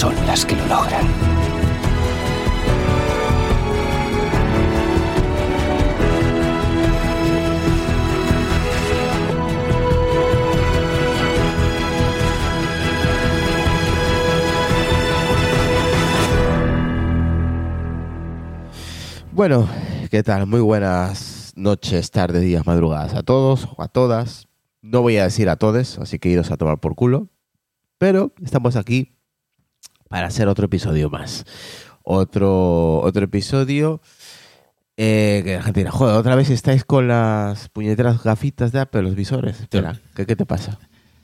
son las que lo logran. Bueno, ¿qué tal? Muy buenas noches, tardes, días, madrugadas a todos o a todas. No voy a decir a todos, así que iros a tomar por culo. Pero estamos aquí para hacer otro episodio más. Otro, otro episodio eh, que la gente dirá, joder, otra vez estáis con las puñeteras gafitas de Apple, los visores. Espera, ¿qué, qué te pasa?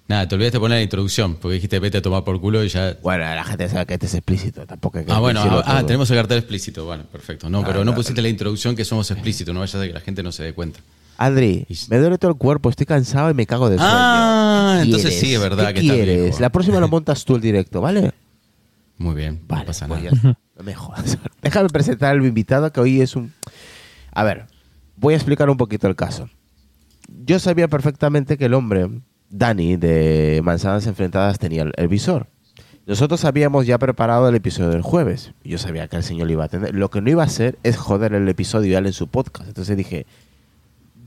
Nada, te olvidaste poner la introducción, porque dijiste vete a tomar por culo y ya. Bueno, la gente sabe que este es explícito, tampoco hay que Ah, bueno, ah, ah, tenemos el cartel explícito. Bueno, perfecto. No, Ah, pero no claro. pusiste la introducción que somos explícitos, no vayas a que la gente no se dé cuenta. Adri, Y- me duele todo el cuerpo, estoy cansado y me cago de sueño. Ah, ¿Qué entonces sí, es verdad ¿Qué que quieres? La próxima lo montas tú el directo, ¿vale? Muy bien, Vale, no pasa pues nada. ya. No me jodas. Déjame presentar al invitado que hoy es un... A ver, voy a explicar un poquito el caso. Yo sabía perfectamente que el hombre, Dani, de Manzanas Enfrentadas, tenía el, el visor. Nosotros habíamos ya preparado el episodio del jueves. Yo sabía que el señor lo iba a tener. Lo que no iba a hacer es joder el episodio y darle en su podcast. Entonces dije,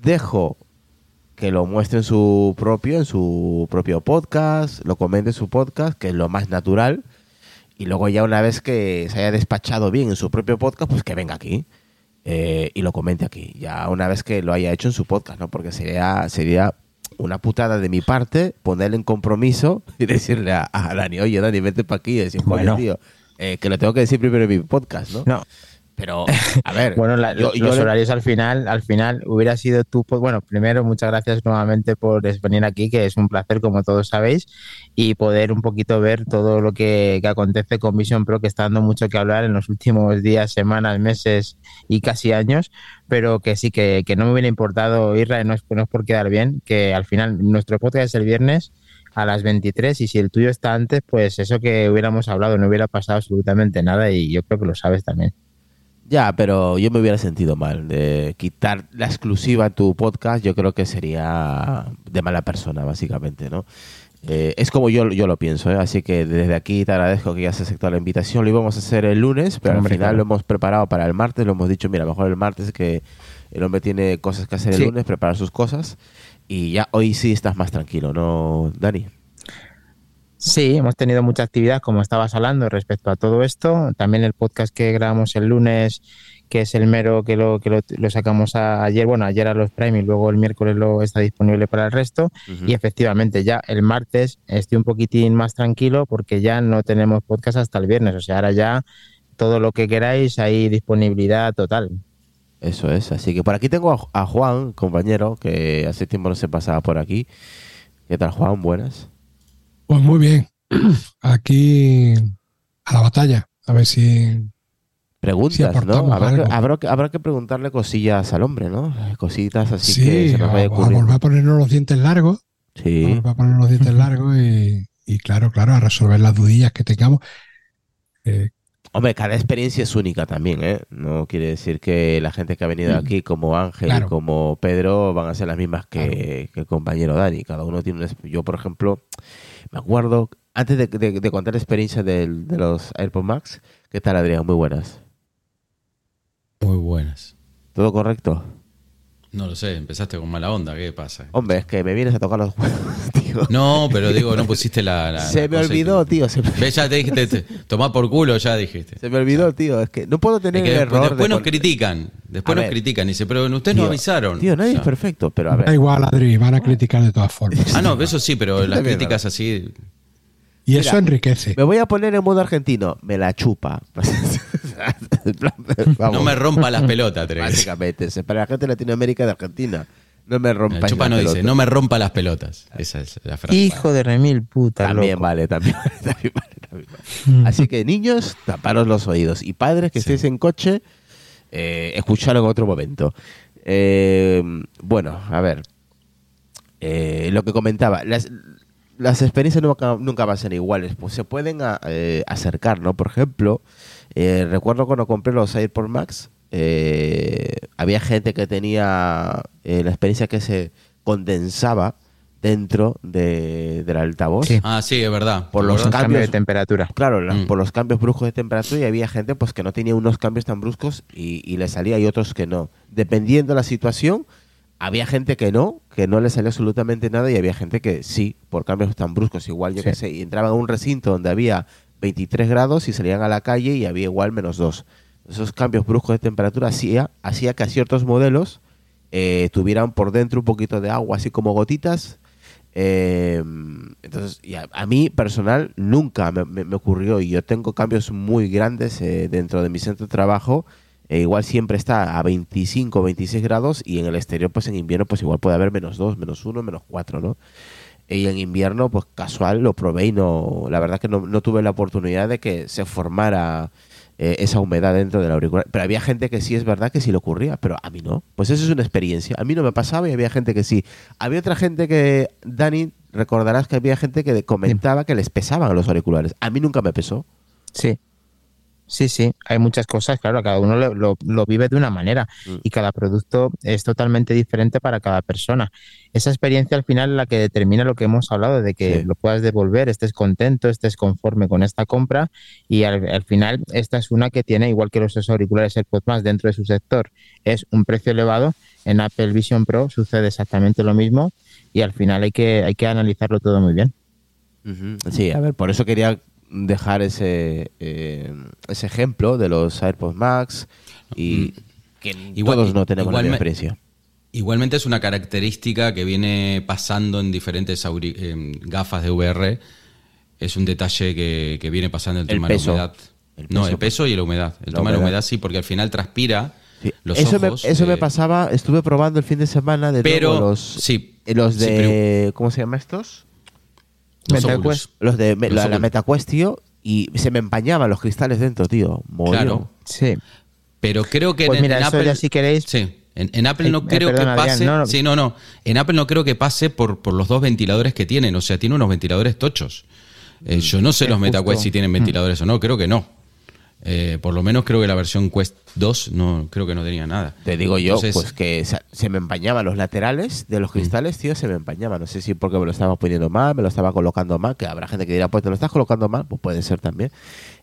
dejo que lo muestre en su propio, en su propio podcast, lo comente en su podcast, que es lo más natural. Y luego ya una vez que se haya despachado bien en su propio podcast, pues que venga aquí eh, y lo comente aquí. Ya una vez que lo haya hecho en su podcast, ¿no? Porque sería, sería una putada de mi parte ponerle en compromiso y decirle a, a Dani, oye Dani, vete para aquí y decir, Bueno. tío, eh, que lo tengo que decir primero en mi podcast, ¿no? No, Pero, a ver, bueno, la- yo- los yo le- horarios al final, al final hubiera sido tú. pues, Bueno, primero, muchas gracias nuevamente por venir aquí, que es un placer, como todos sabéis, y poder un poquito ver todo lo que, que acontece con Vision Pro, que está dando mucho que hablar en los últimos días, semanas, meses y casi años, pero que sí, que, que no me hubiera importado, Irra, y no es, no es por quedar bien, que al final nuestro podcast es el viernes a las 23 y si el tuyo está antes, pues eso que hubiéramos hablado no hubiera pasado absolutamente nada y yo creo que lo sabes también. Ya, pero yo me hubiera sentido mal de quitar la exclusiva a tu podcast. Yo creo que sería de mala persona, básicamente, ¿no? Eh, es como yo, yo lo pienso, ¿eh? así que desde aquí te agradezco que ya se aceptado la invitación. Lo íbamos a hacer el lunes, pero Hombre, al final claro. lo hemos preparado para el martes. Lo hemos dicho, mira, mejor el martes que el hombre tiene cosas que hacer el Sí. lunes, preparar sus cosas. Y ya hoy sí estás más tranquilo, ¿no, Dani? Sí, hemos tenido mucha actividad, como estabas hablando, respecto a todo esto. También el podcast que grabamos el lunes, que es el mero que lo, que lo, lo sacamos a- ayer, bueno, ayer a los Prime y luego el miércoles lo está disponible para el resto. Y efectivamente, ya el martes estoy un poquitín más tranquilo porque ya no tenemos podcast hasta el viernes. O sea, ahora ya todo lo que queráis, hay disponibilidad total. Eso es, así que por aquí tengo a, a Juan, compañero, que hace tiempo no se pasaba por aquí. ¿Qué tal, Juan? Buenas. Pues muy bien. Aquí a la batalla. A ver si. Preguntas, Sí, ¿no? Habrá que, algo. habrá, que, habrá que preguntarle cosillas al hombre, ¿no? Cositas así sí, que se nos a, vaya a volver a ponernos los dientes largos. A Sí, volver a poner los dientes largos y, y claro, claro, a resolver las dudillas que tengamos. Eh, hombre, cada experiencia es única también, ¿eh? No quiere decir que la gente que ha venido aquí, como Ángel y como Pedro, van a ser las mismas que, que el compañero Dani. Cada uno tiene una... Yo, por ejemplo, me acuerdo, antes de, de- de contar la experiencia del- de los AirPods Max, ¿qué tal, Adrián? Muy buenas. Muy buenas. ¿Todo correcto? No lo sé, empezaste con mala onda, ¿qué pasa? Hombre, es que me vienes a tocar los huevos, tío. No, pero digo, no pusiste la. la- se la me olvidó, tío. Se me, Ves, ya te dijiste, te- tomá por culo, ya dijiste. se me olvidó, tío. Es que no puedo Es tener que el después, error. después de nos critican. Después A nos ver. critican. Dice, pero ustedes no avisaron. Tío, nadie O sea, es perfecto, pero a Da ver. igual, Adri, van a criticar de todas formas. Ah, no, eso sí, pero las críticas así. Y eso Mira, enriquece. Me voy a poner en modo argentino. Me la chupa. No me rompa las pelotas, Tres. Básicamente, para la gente de Latinoamérica y de Argentina. No me rompa Chupa no dice, no me rompa las pelotas. Esa es la frase. Hijo de remil puta, También loco. vale, también vale, también vale, también vale. Así que niños, taparos los oídos. Y padres que Sí. estéis en coche, eh, escucharlo en otro momento. Eh, bueno, a ver. Eh, lo que comentaba, las, las experiencias nunca, nunca van a ser iguales. Pues se pueden a- eh, acercar, ¿no? Por ejemplo, eh, recuerdo cuando compré los AirPods Max, eh, había gente que tenía eh, la experiencia que se condensaba dentro de, del altavoz. Sí. Ah, sí, es verdad. Por ¿Te los acordás? Un cambio de cambios- temperatura. Claro, la- Mm. por los cambios bruscos de temperatura y había gente pues que no tenía unos cambios tan bruscos y, y le salía y otros que no. Dependiendo de la situación, había gente que no, que no le salía absolutamente nada y había gente que sí, por cambios tan bruscos. Igual, yo Sí. qué sé, y entraban a un recinto donde había 23 grados y salían a la calle y había igual menos 2. Esos cambios bruscos de temperatura hacía, hacía que a ciertos modelos eh, tuvieran por dentro un poquito de agua, así como gotitas. Eh, entonces, y a, a mí personal nunca me, me- me ocurrió y yo tengo cambios muy grandes eh, dentro de mi centro de trabajo. Eh, igual siempre está a 25, 26 grados y en el exterior, pues en invierno, pues igual puede haber menos 2, menos 1, menos 4, ¿no? Y en invierno, pues casual, lo probé y no, la verdad que no, no tuve la oportunidad de que se formara eh, esa humedad dentro del auricular. Pero había gente que sí es verdad que sí le ocurría, pero a mí no. Pues eso es una experiencia. A mí no me pasaba y había gente que sí. Había otra gente que, Dani, recordarás que había gente que comentaba que les pesaban los auriculares. A mí nunca me pesó. Sí. Sí, sí, hay muchas cosas, claro, cada uno lo, lo- lo vive de una manera Mm. y cada producto es totalmente diferente para cada persona. Esa experiencia al final es la que determina lo que hemos hablado, de que Sí. lo puedas devolver, estés contento, estés conforme con esta compra y al, al final esta es una que tiene, igual que los auriculares AirPods más dentro de su sector, es un precio elevado. En Apple Vision Pro sucede exactamente lo mismo y al final hay que, hay que analizarlo todo muy bien. Sí, a ver, por eso quería dejar ese, eh, ese ejemplo de los AirPods Max y que Mm. Igual- todos no tenemos la misma experiencia. Igualmente es una característica que viene pasando en diferentes gafas de VR. Es un detalle que, que viene pasando el El tema peso. de la humedad. El no, peso. el peso y la humedad. El La tema de la humedad. humedad sí, porque al final transpira Sí, los eso ojos. me, eso me eh, pasaba, estuve probando el fin de semana de Pero, los, sí, eh, los sí, de, ¿cómo se llama estos? Los MetaQuest. Oculus. Los de me- Los la, la. MetaQuest, tío, y se me empañaban los cristales dentro, tío. Mogollón. Claro. Sí. Pero creo que Pues en, mira, en eso Apple. ya si queréis- Sí. En, en Apple no eh, creo perdona, que Adrián, pase. no, no. Sí, no, no. En Apple no creo que pase por, por los dos ventiladores que tienen. O sea, tiene unos ventiladores tochos. Eh, yo no sé Es los. MetaQuest si tienen ventiladores o no. Creo que no. Eh, por lo menos creo que la versión Quest 2 no creo que no tenía nada. Te digo yo, Entonces, pues que se, me empañaban los laterales de los cristales, tío, se me empañaban. No sé si porque me lo estaba poniendo mal, me lo estaba colocando mal, que habrá gente que dirá, pues te lo estás colocando mal, pues puede ser también.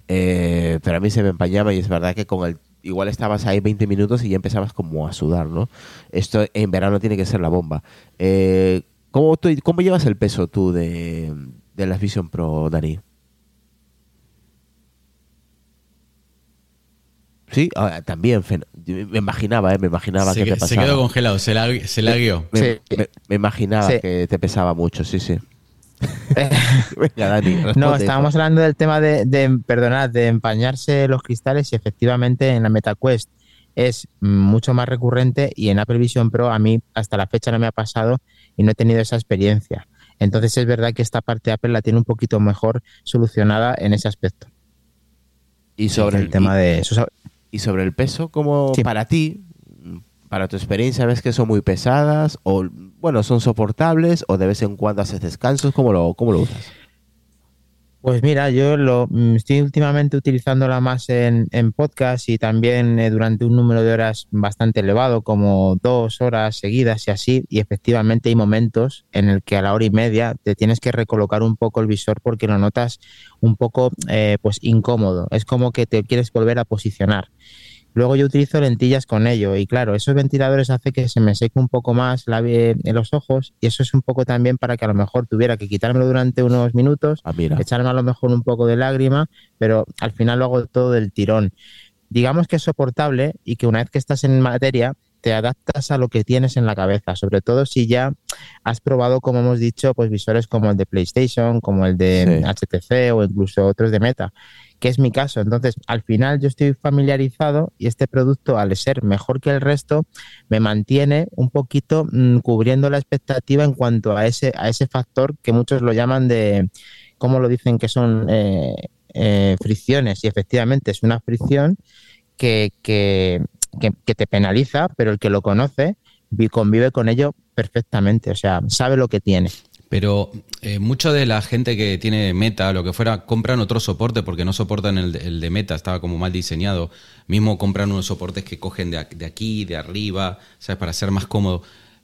Eh, pero a mí se me empañaba y es verdad que con el igual estabas ahí 20 minutos y ya empezabas como a sudar, ¿no? Esto en verano tiene que ser la bomba. Eh, ¿cómo, tú- ¿Cómo llevas el peso tú de, de las Vision Pro, Dani? Sí, Ah, también, me imaginaba, ¿eh? me imaginaba se, que te se pasaba. quedó congelado, se, la, se lagueó. Me, Sí. me- me imaginaba Sí. que te pesaba mucho, sí, sí. Venga, Dani, No, estábamos hablando del tema de, de, perdonad, de empañarse los cristales y efectivamente en la MetaQuest es mucho más recurrente y en Apple Vision Pro a mí hasta la fecha no me ha pasado y no he tenido esa experiencia. Entonces es verdad que esta parte Apple la tiene un poquito mejor solucionada en ese aspecto. Y sobre el tema de sus- y sobre el peso, como Sí. para ti, para tu experiencia, ves que son muy pesadas o, bueno, son soportables o de vez en cuando haces descansos, ¿cómo lo, cómo lo usas? Pues mira, yo lo mm, estoy últimamente utilizándola más en, en podcast y también eh, durante un número de horas bastante elevado, como dos horas seguidas y así. Y efectivamente hay momentos en el que a la hora y media te tienes que recolocar un poco el visor porque lo notas un poco eh, pues incómodo. Es como que te quieres volver a posicionar. Luego yo utilizo lentillas con ello y claro, esos ventiladores hace que se me seque un poco más la, en los ojos y eso es un poco también para que a lo mejor tuviera que quitármelo durante unos minutos, Ah, echarme a lo mejor un poco de lágrima, pero al final lo hago todo del tirón. Digamos que es soportable y que una vez que estás en materia te adaptas a lo que tienes en la cabeza, sobre todo si ya has probado, como hemos dicho, pues visores como el de PlayStation, como el de Sí. HTC o incluso otros de Meta, que es mi caso. Entonces, al final yo estoy familiarizado y este producto, al ser mejor que el resto, me mantiene un poquito mm, cubriendo la expectativa en cuanto a ese, a ese factor que muchos lo llaman de, ¿cómo lo dicen? Que son eh, eh, fricciones. Y efectivamente es una fricción que, que, que- que te penaliza, pero el que lo conoce vi- convive con ello perfectamente. O sea, sabe lo que tiene. Pero eh, mucho de la gente que tiene Meta, lo que fuera, compran otro soporte porque no soportan el, de- el de Meta, estaba como mal diseñado. Mismo compran unos soportes que cogen de, aquí, de arriba, ¿sabes? Para ser más cómodo.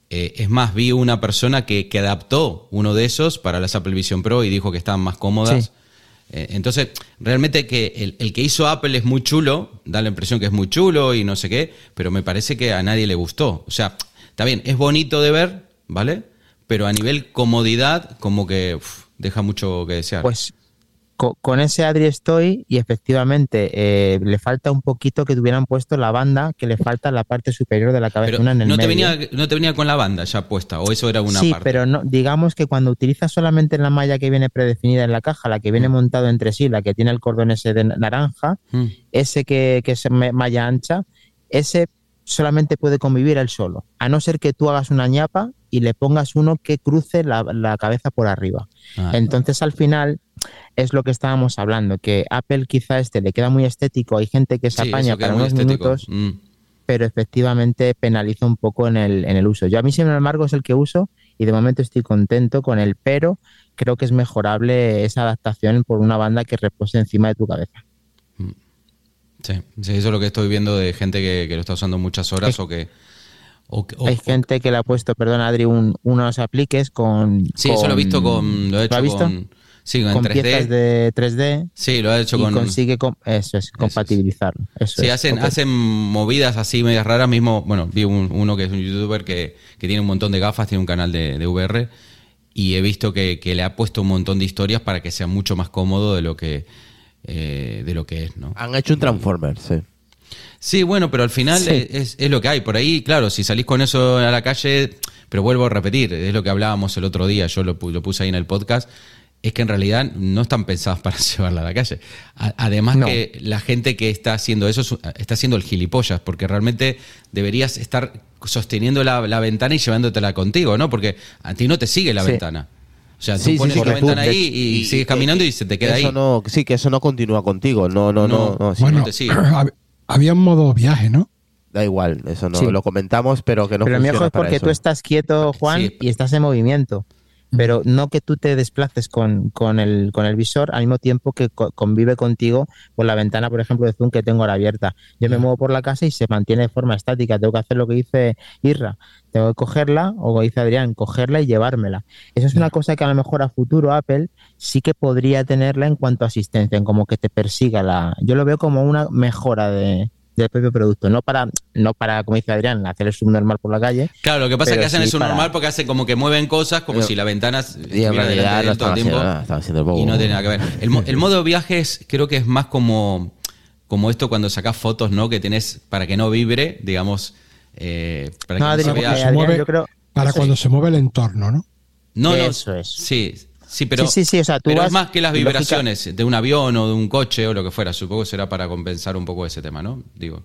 Eh, es más, vi una persona que, que adaptó uno de esos para las Apple Vision Pro y dijo que estaban más cómodas. Sí. Eh, entonces, realmente que el, el que hizo Apple es muy chulo, da la impresión que es muy chulo y no sé qué, pero me parece que a nadie le gustó. O sea, está bien, es bonito de ver, ¿vale? Pero a nivel comodidad, como que uf, deja mucho que desear. Pues co- con ese Adri estoy y efectivamente eh, le falta un poquito que tuvieran puesto la banda que le falta la parte superior de la cabeza, pero una en el no te, medio. venía, no te venía con la banda ya puesta, o eso era una sí, parte. pero no, digamos que cuando utilizas solamente la malla que viene predefinida en la caja, la que viene montado entre sí, la que tiene el cordón ese de naranja, Mm. ese que, que es malla ancha, ese solamente puede convivir él solo, a no ser que tú hagas una ñapa y le pongas uno que cruce la, la cabeza por arriba. Ah, Entonces al final es lo que estábamos hablando, que Apple quizá este le queda muy estético, hay gente que se sí, apaña para unos minutos, Mm. pero efectivamente penaliza un poco en el, en el uso. Yo a mí, sin embargo, es el que uso y de momento estoy contento con él, pero creo que es mejorable esa adaptación por una banda que repose encima de tu cabeza. Sí, sí, eso es lo que estoy viendo de gente que, que lo está usando muchas horas Es- o que... o que- o- Hay gente que le ha puesto, perdón Adri, un- unos apliques con... sí, eso lo he visto con... Lo he hecho visto? con... Sí, con, Con 3D. piezas de 3D Sí, lo he hecho y con... consigue eso es, compatibilizarlo. Eso Sí, es, hacen, hacen movidas así medias raras. Mismo, bueno, vi un- uno que es un youtuber que, que tiene un montón de gafas, tiene un canal de, de VR y he visto que, que le ha puesto un montón de historias para que sea mucho más cómodo de lo que, eh, de lo que es, ¿no? Han hecho un Transformer, sí. Sí, bueno, pero al final Sí. es, es- es lo que hay. Por ahí, claro, si salís con eso a la calle, pero vuelvo a repetir, es lo que hablábamos el otro día, yo lo, lo puse ahí en el podcast, es que en realidad no están pensadas para llevarla a la calle. A- además No. que la gente que está haciendo eso es- está haciendo el gilipollas, porque realmente deberías estar sosteniendo la, la ventana y llevándotela contigo, ¿no? Porque a ti no te sigue la Sí. ventana. O sea, tú Sí, sí, pones sí, la ventana ahí y, sigues caminando y se te queda eso ahí. No, sí, que eso no continúa contigo. No, no, no. No. no, bueno, había un modo viaje, ¿no? Da igual, eso no Sí. lo comentamos, pero que no pero lo mejor es porque tú estás quieto, Juan, Sí. y estás en movimiento. Pero no que tú te desplaces con, con, el, con el visor al mismo tiempo que co- convive contigo por la ventana, por ejemplo, de Zoom que tengo ahora abierta. Yo me muevo por la casa y se mantiene de forma estática. Tengo que hacer lo que dice Irra. Tengo que cogerla, o como dice Adrián, cogerla y llevármela. Eso es una cosa que a lo mejor a futuro Apple sí que podría tenerla en cuanto a asistencia, en como que te persiga la. Yo lo veo como una mejora de, del propio producto, no para, no para, como dice Adrián, hacer el subnormal por la calle, Claro, lo que pasa es que hacen sí eso para- normal porque hacen como que mueven cosas como Pero- si la ventana Y estuviera delante de todo el tiempo. haciendo el. Y no tiene nada que ver. El, el modo viaje es, creo que es más como, como esto cuando sacás fotos, ¿no? Que tenés para que no vibre, digamos, eh, para No, que no se vea. se Adrián, mueve yo creo- Para cuando se mueve el entorno, ¿no? No, no. Eso es. Sí, sí, pero, Sí, sí, sí, o sea, tú pero vas- es más que las lógica- vibraciones de un avión o de un coche o lo que fuera. Supongo que será para compensar un poco ese tema, ¿no? Digo.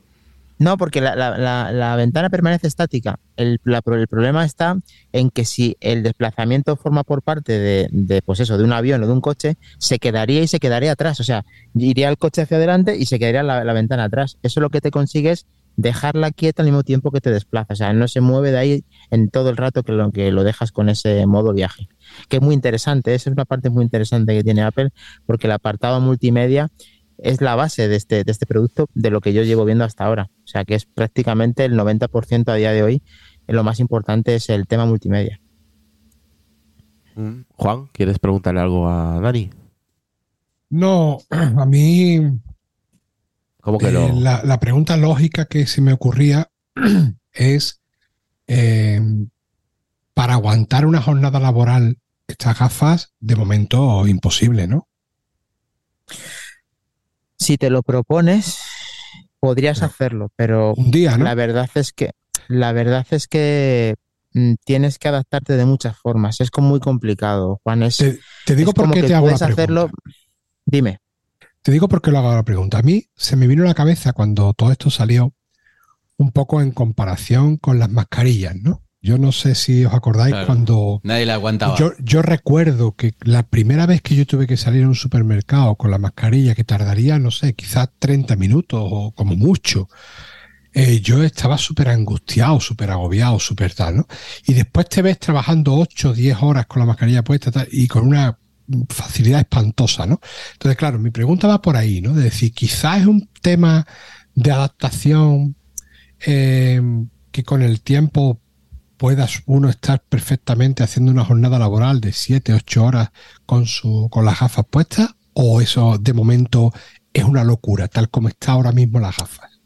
No, porque la, la- la- la ventana permanece estática. El, el problema está en que si el desplazamiento forma por parte de, de, pues eso, de un avión o de un coche, se quedaría y se quedaría atrás. O sea, iría el coche hacia adelante y se quedaría la, la ventana atrás. Eso lo que te consigue es dejarla quieta al mismo tiempo que te desplaza. O sea, no se mueve de ahí en todo el rato que lo, que lo dejas con ese modo viaje. Que es muy interesante. Esa es una parte muy interesante que tiene Apple, porque el apartado multimedia es la base de este, de este producto de lo que yo llevo viendo hasta ahora. O sea que es prácticamente el 90% a día de hoy. Lo más importante es el tema multimedia. Mm. Juan, ¿quieres preguntarle algo a Dani? No, a mí, ¿Cómo que Eh, no? la, la pregunta lógica que se me ocurría es, eh, para aguantar una jornada laboral, estas gafas, de momento imposible, ¿no? Si te lo propones, podrías hacerlo, pero Un día, ¿no? la verdad es que la verdad es que mm, tienes que adaptarte de muchas formas. Es como muy complicado, Juan. Es, Te, te digo es por qué te hago la puedes pregunta. hacerlo. Dime. Te digo por qué lo hago la pregunta. A mí se me vino a la cabeza cuando todo esto salió un poco en comparación con las mascarillas, ¿no? Yo no sé si os acordáis Claro. cuando Nadie la aguantaba. yo, yo recuerdo que la primera vez que yo tuve que salir a un supermercado con la mascarilla, que tardaría, no sé, quizás 30 minutos o como mucho, eh, yo estaba súper angustiado, súper agobiado, súper tal, ¿no? Y después te ves trabajando 8 o 10 horas con la mascarilla puesta tal, y con una facilidad espantosa, ¿no? Entonces, claro, mi pregunta va por ahí, ¿no? De decir, quizás es un tema de adaptación eh, que con el tiempo puedas uno estar perfectamente haciendo una jornada laboral de 7, 8 horas con, su, con las gafas puestas, o eso de momento es una locura, tal como está ahora mismo las gafas.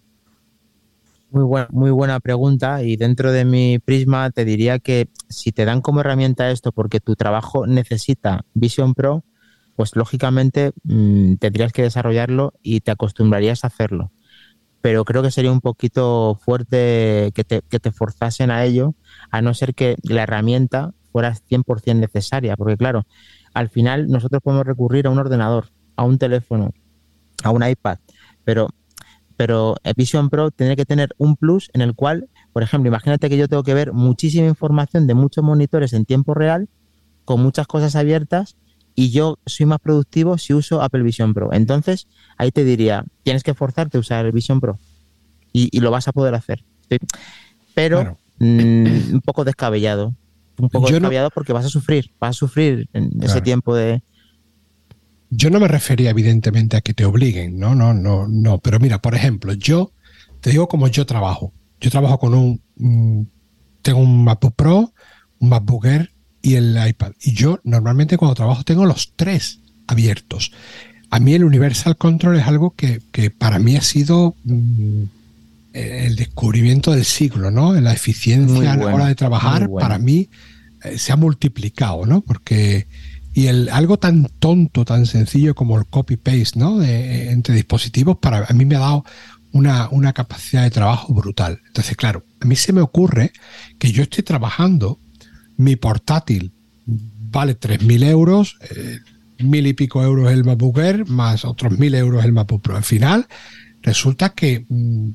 Muy buena, muy buena pregunta y dentro de mi prisma te diría que si te dan como herramienta esto porque tu trabajo necesita Vision Pro, pues lógicamente mm, tendrías que desarrollarlo y te acostumbrarías a hacerlo. Pero creo que sería un poquito fuerte que te, que te forzasen a ello, a no ser que la herramienta fuera 100% necesaria, porque claro, al final nosotros podemos recurrir a un ordenador, a un teléfono, a un iPad, pero pero Vision Pro tendría que tener un plus en el cual, por ejemplo, imagínate que yo tengo que ver muchísima información de muchos monitores en tiempo real, con muchas cosas abiertas, y yo soy más productivo si uso Apple Vision Pro. Entonces, ahí te diría, tienes que forzarte a usar el Vision Pro y, y lo vas a poder hacer. Sí. Pero mm, un poco descabellado. Un poco Yo no- descabellado porque vas a sufrir, vas a sufrir en ese tiempo de... Yo no me refería evidentemente a que te obliguen, no, no, no, no. Pero mira, por ejemplo, yo te digo cómo yo trabajo. Yo trabajo con un, mm, tengo un MacBook Pro, un MacBook Air y el iPad. Y yo normalmente cuando trabajo tengo los tres abiertos. A mí el Universal Control es algo que, que para mí ha sido mm, el descubrimiento del siglo, ¿no? La eficiencia Muy a la bueno, hora de trabajar, bueno. para mí eh, se ha multiplicado, ¿no? Porque y el algo tan tonto, tan sencillo como el copy paste, ¿no? De- entre dispositivos, para a mí me ha dado una, una capacidad de trabajo brutal. Entonces, claro, a mí se me ocurre que yo estoy trabajando, mi portátil vale 3.000 euros, eh, mil y pico euros el MacBook Air, más otros mil euros el MacBook Pro. Al final, resulta que mm,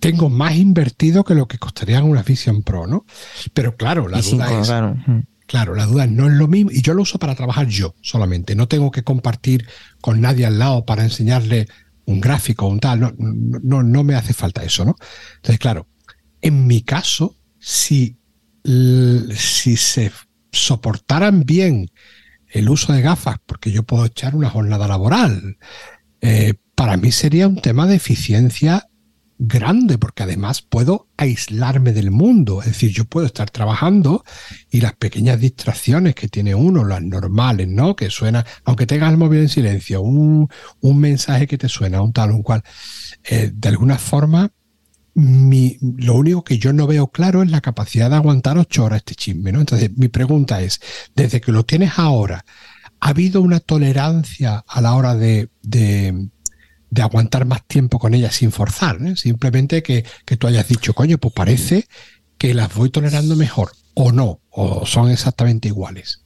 tengo más invertido que lo que costarían una Vision Pro, ¿no? Pero claro, la duda es, claro. Claro, la duda no es lo mismo y yo lo uso para trabajar yo solamente. No tengo que compartir con nadie al lado para enseñarle un gráfico o un tal. No, no, me hace falta eso, ¿no? Entonces, claro, en mi caso, si, si se soportaran bien el uso de gafas, porque yo puedo echar una jornada laboral, eh, para mí sería un tema de eficiencia grande, porque además puedo aislarme del mundo. Es decir, yo puedo estar trabajando y las pequeñas distracciones que tiene uno, las normales, ¿no? Que suena, aunque tengas el móvil en silencio, un, un mensaje que te suena, un tal, un cual, eh, de alguna forma, mi, lo único que yo no veo claro es la capacidad de aguantar ocho horas este chisme, ¿no? Entonces, mi pregunta es, desde que lo tienes ahora, ¿ha habido una tolerancia a la hora de, de, de aguantar más tiempo con ella sin forzar? ¿eh? Simplemente que, que tú hayas dicho, coño, pues parece que las voy tolerando mejor, o no, o son exactamente iguales.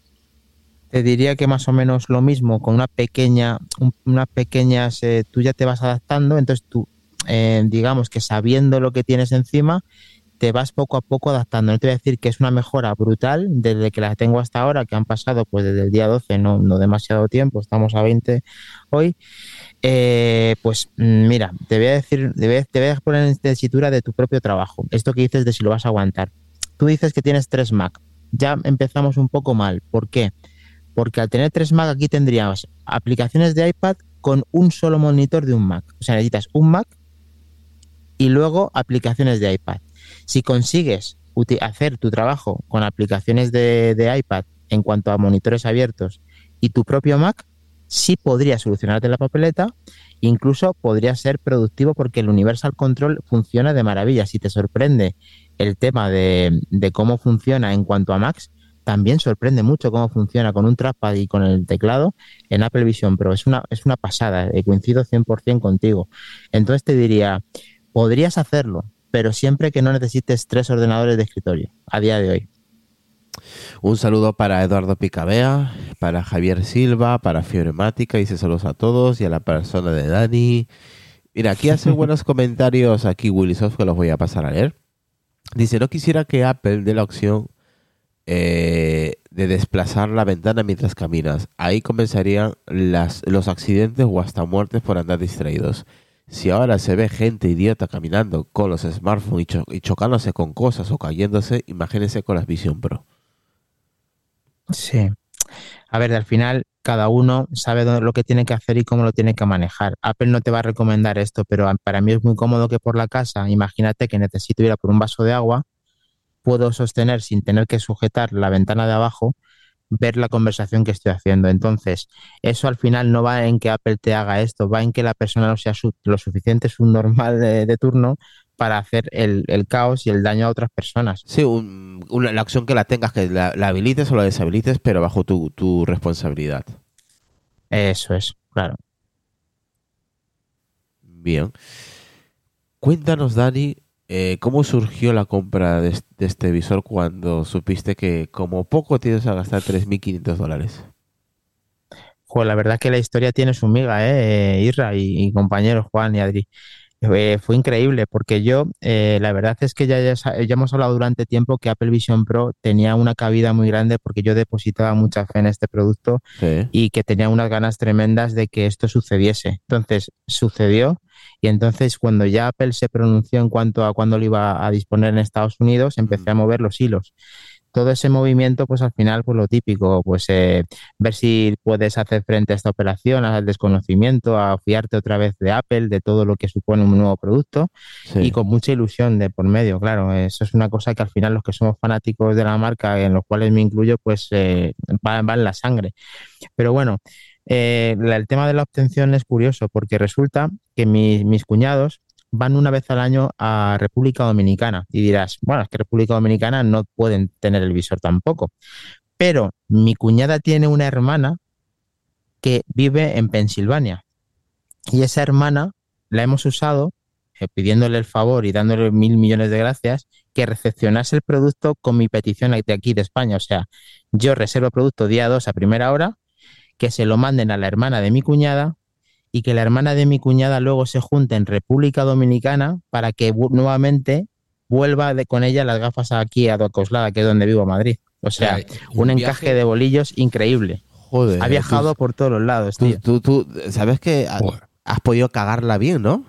te diría que más o menos lo mismo, con una pequeña, un- unas pequeñas, eh, tú ya te vas adaptando, entonces tú, eh, digamos que sabiendo lo que tienes encima, te vas poco a poco adaptando. No te voy a decir que es una mejora brutal desde que la tengo hasta ahora, que han pasado pues desde el día 12, no, no demasiado tiempo, estamos a 20 hoy. Eh, pues mm, mira, te voy a decir, te voy a, poner en tesitura de tu propio trabajo. Esto que dices de si lo vas a aguantar. Tú dices que tienes tres Mac. Ya empezamos un poco mal. ¿Por qué? Porque al tener tres Mac aquí tendríamos aplicaciones de iPad con un solo monitor de un Mac. O sea, necesitas un Mac y luego aplicaciones de iPad. Si consigues hacer tu trabajo con aplicaciones de, de iPad en cuanto a monitores abiertos y tu propio Mac, sí podría solucionarte la papeleta, incluso podría ser productivo porque el Universal Control funciona de maravilla. Si te sorprende el tema de, cómo funciona en cuanto a Macs, también sorprende mucho cómo funciona con un trackpad y con el teclado en Apple Vision Pro. Es una, es una pasada, eh, coincido 100% contigo. Entonces te diría, podrías hacerlo, pero siempre que no necesites tres ordenadores de escritorio a día de hoy. Un saludo para Eduardo Picabea, para Javier Silva, para Fioremática, dice saludos a todos y a la persona de Dani. Mira, aquí hace buenos comentarios aquí Willysoft que los voy a pasar a leer. Dice, no quisiera que Apple dé la opción eh, de desplazar la ventana mientras caminas. Ahí comenzarían las, los accidentes o hasta muertes por andar distraídos. Si ahora se ve gente idiota caminando con los smartphones y, chocándose con cosas o cayéndose, imagínense con las Vision Pro. Sí. A ver, al final cada uno sabe lo que tiene que hacer y cómo lo tiene que manejar. Apple no te va a recomendar esto, pero para mí es muy cómodo que por la casa, imagínate que necesito ir a por un vaso de agua, puedo sostener sin tener que sujetar la ventana de abajo, ver la conversación que estoy haciendo. Entonces, eso al final no va en que Apple te haga esto, va en que la persona no sea lo suficiente normal de, turno para hacer el, caos y el daño a otras personas. Sí, la acción que la tengas, que la, habilites o la deshabilites, pero bajo tu, tu responsabilidad. Eso es, claro. Bien. Cuéntanos, Dani, eh, ¿Cómo surgió la compra de, este visor cuando supiste que como poco tienes a gastar 3.500 dólares? la verdad que la historia tiene su miga, ¿eh? Irra y, compañeros Juan y Adri. Eh, fue increíble porque yo, eh, la verdad es que ya, ya, hemos hablado durante tiempo que Apple Vision Pro tenía una cabida muy grande porque yo depositaba mucha fe en este producto y que tenía unas ganas tremendas de que esto sucediese. Entonces, sucedió y entonces cuando ya Apple se pronunció en cuanto a cuándo lo iba a disponer en Estados Unidos, empecé a mover los hilos. Todo ese movimiento, pues al final, pues lo típico, pues eh, ver si puedes hacer frente a esta operación, al desconocimiento, a fiarte otra vez de Apple, de todo lo que supone un nuevo producto y con mucha ilusión de por medio, claro. Eso es una cosa que al final los que somos fanáticos de la marca, en los cuales me incluyo, pues eh, va, en la sangre. Pero bueno, eh, el tema de la obtención es curioso porque resulta que mis cuñados van una vez al año a República Dominicana y dirás, bueno, es que República Dominicana no pueden tener el visor tampoco. Pero mi cuñada tiene una hermana que vive en Pensilvania y esa hermana la hemos usado eh, pidiéndole el favor y dándole mil millones de gracias que recepcionase el producto con mi petición de aquí de España. O sea, yo reservo producto día 2 a primera hora que se lo manden a la hermana de mi cuñada y que la hermana de mi cuñada luego se junte en República Dominicana para que nuevamente vuelva de, con ella las gafas aquí a Docoslada, que es donde vivo, Madrid. O sea, un, encaje de bolillos increíble. Joder. Ha viajado por todos los lados, tío. Tú, tú, sabes que has, podido cagarla bien, ¿no?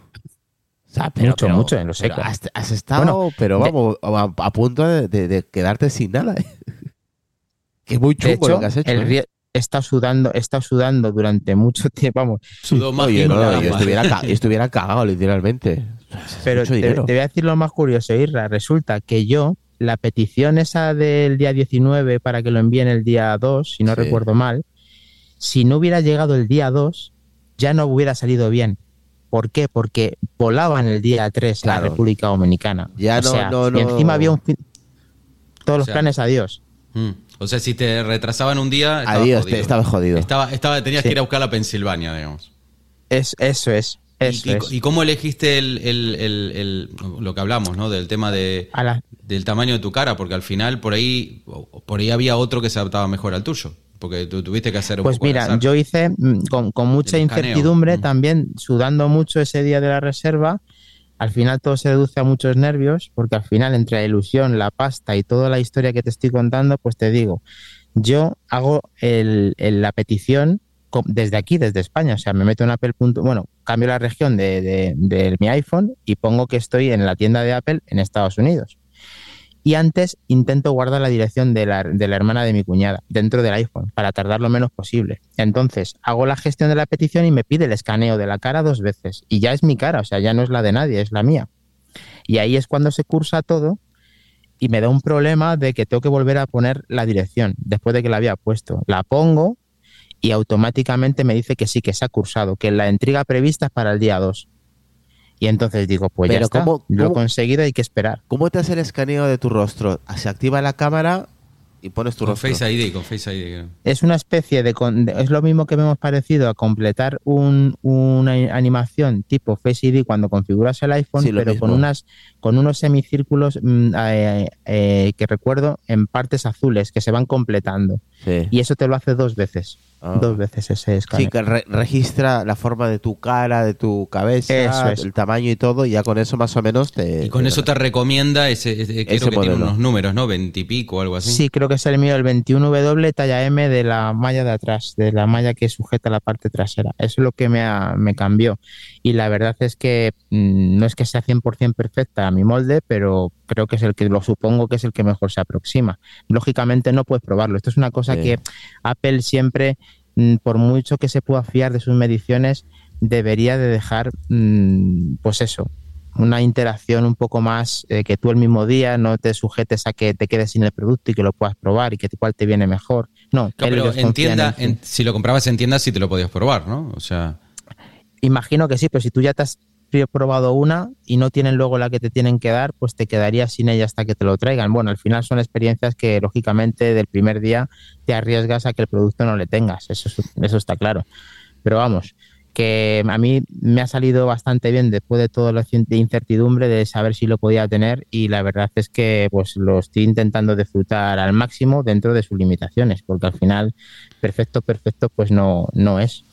mucho, mucho, en lo Has, estado, pero vamos, a, punto de, quedarte sin nada. ¿eh? que muy chungo lo que has hecho. El, ¿eh? Está sudando, está sudando durante mucho tiempo. Vamos. Sudó más Oye, no, estuviera, estuviera, cagado, literalmente. Pero te, voy a decir lo más curioso, Irra. Resulta que yo, la petición esa del día 19 para que lo envíen el día 2, si no recuerdo mal, si no hubiera llegado el día 2, ya no hubiera salido bien. ¿Por qué? Porque volaban el día 3 la República Dominicana. Ya no, Y encima había un fin... Todos los planes, adiós. Mm. O sea, si te retrasaban un día. Estaba Adiós, jodido. estaba jodido. Estaba, estaba, tenías que ir a buscar a Pensilvania, digamos. Es, eso es. ¿Y, cómo elegiste el, lo que hablamos, ¿no? Del tema de, del tamaño de tu cara, porque al final por ahí, por ahí había otro que se adaptaba mejor al tuyo. Porque tú tuviste que hacer un Pues mira, yo hice mm, con, con mucha incertidumbre, mm. también sudando mucho ese día de la reserva, al final todo se reduce a muchos nervios, porque al final entre la ilusión, la pasta y toda la historia que te estoy contando, pues te digo, yo hago la petición desde aquí, desde España, o sea, me meto en Apple. Bueno, cambio la región de, de mi iPhone y pongo que estoy en la tienda de Apple en Estados Unidos y antes intento guardar la dirección de la, de la, hermana de mi cuñada dentro del iPhone para tardar lo menos posible. Entonces hago la gestión de la petición y me pide el escaneo de la cara dos veces y ya es mi cara, o sea, ya no es la de nadie, es la mía. Y ahí es cuando se cursa todo y me da un problema de que tengo que volver a poner la dirección después de que la había puesto. La pongo y automáticamente me dice que sí, que se ha cursado, que la entrega prevista es para el día 2. Y entonces digo, pues ya está, ¿cómo- lo he conseguido, hay que esperar. ¿Cómo te hace el escaneo de tu rostro? Se activa la cámara y pones tu Con rostro. Face ID, con Face ID. Es una especie de, Es lo mismo que vemos parecido a completar un- una animación tipo Face ID cuando configuras el iPhone, Sí, pero con, unas, con unos semicírculos mm, eh, eh, que recuerdo en partes azules que se van completando. Sí. Y eso te lo hace dos veces. Ah. Dos veces ese escaneo. Sí, que re- registra la forma de tu cara, de tu cabeza, Eso es. el tamaño y todo, y ya con eso más o menos te... Y con te- eso te recomienda ese, ese- creo Ese que tiene unos números, ¿no? Veintipico o algo así. Sí, creo que es el mío, el 21W talla M de la malla de atrás, de la malla que sujeta la parte trasera. Eso es lo que me, ha- me cambió. Y la verdad es que mm, no es que sea 100% perfecta a mi molde, pero creo que es el que lo supongo que es el que mejor se aproxima. Lógicamente no puedes probarlo. Esto es una cosa Sí. que Apple siempre, mm, por mucho que se pueda fiar de sus mediciones, debería de dejar, mm, pues eso, una interacción un poco más eh, que tú el mismo día no te sujetes a que te quedes sin el producto y que lo puedas probar y que cuál te viene mejor. No, Claro, pero en confían tienda, ti. en- si lo comprabas en tienda sí te lo podías probar, ¿no? O sea, Imagino que sí, pero si tú ya te has probado una y no tienen luego la que te tienen que dar, pues te quedarías sin ella hasta que te lo traigan. Bueno, al final son experiencias que lógicamente del primer día te arriesgas a que el producto no le tengas, eso, es- eso está claro. Pero vamos, que a mí me ha salido bastante bien después de toda la incertidumbre de saber si lo podía tener y la verdad es que pues lo estoy intentando disfrutar al máximo dentro de sus limitaciones, porque al final perfecto, perfecto pues no, no es.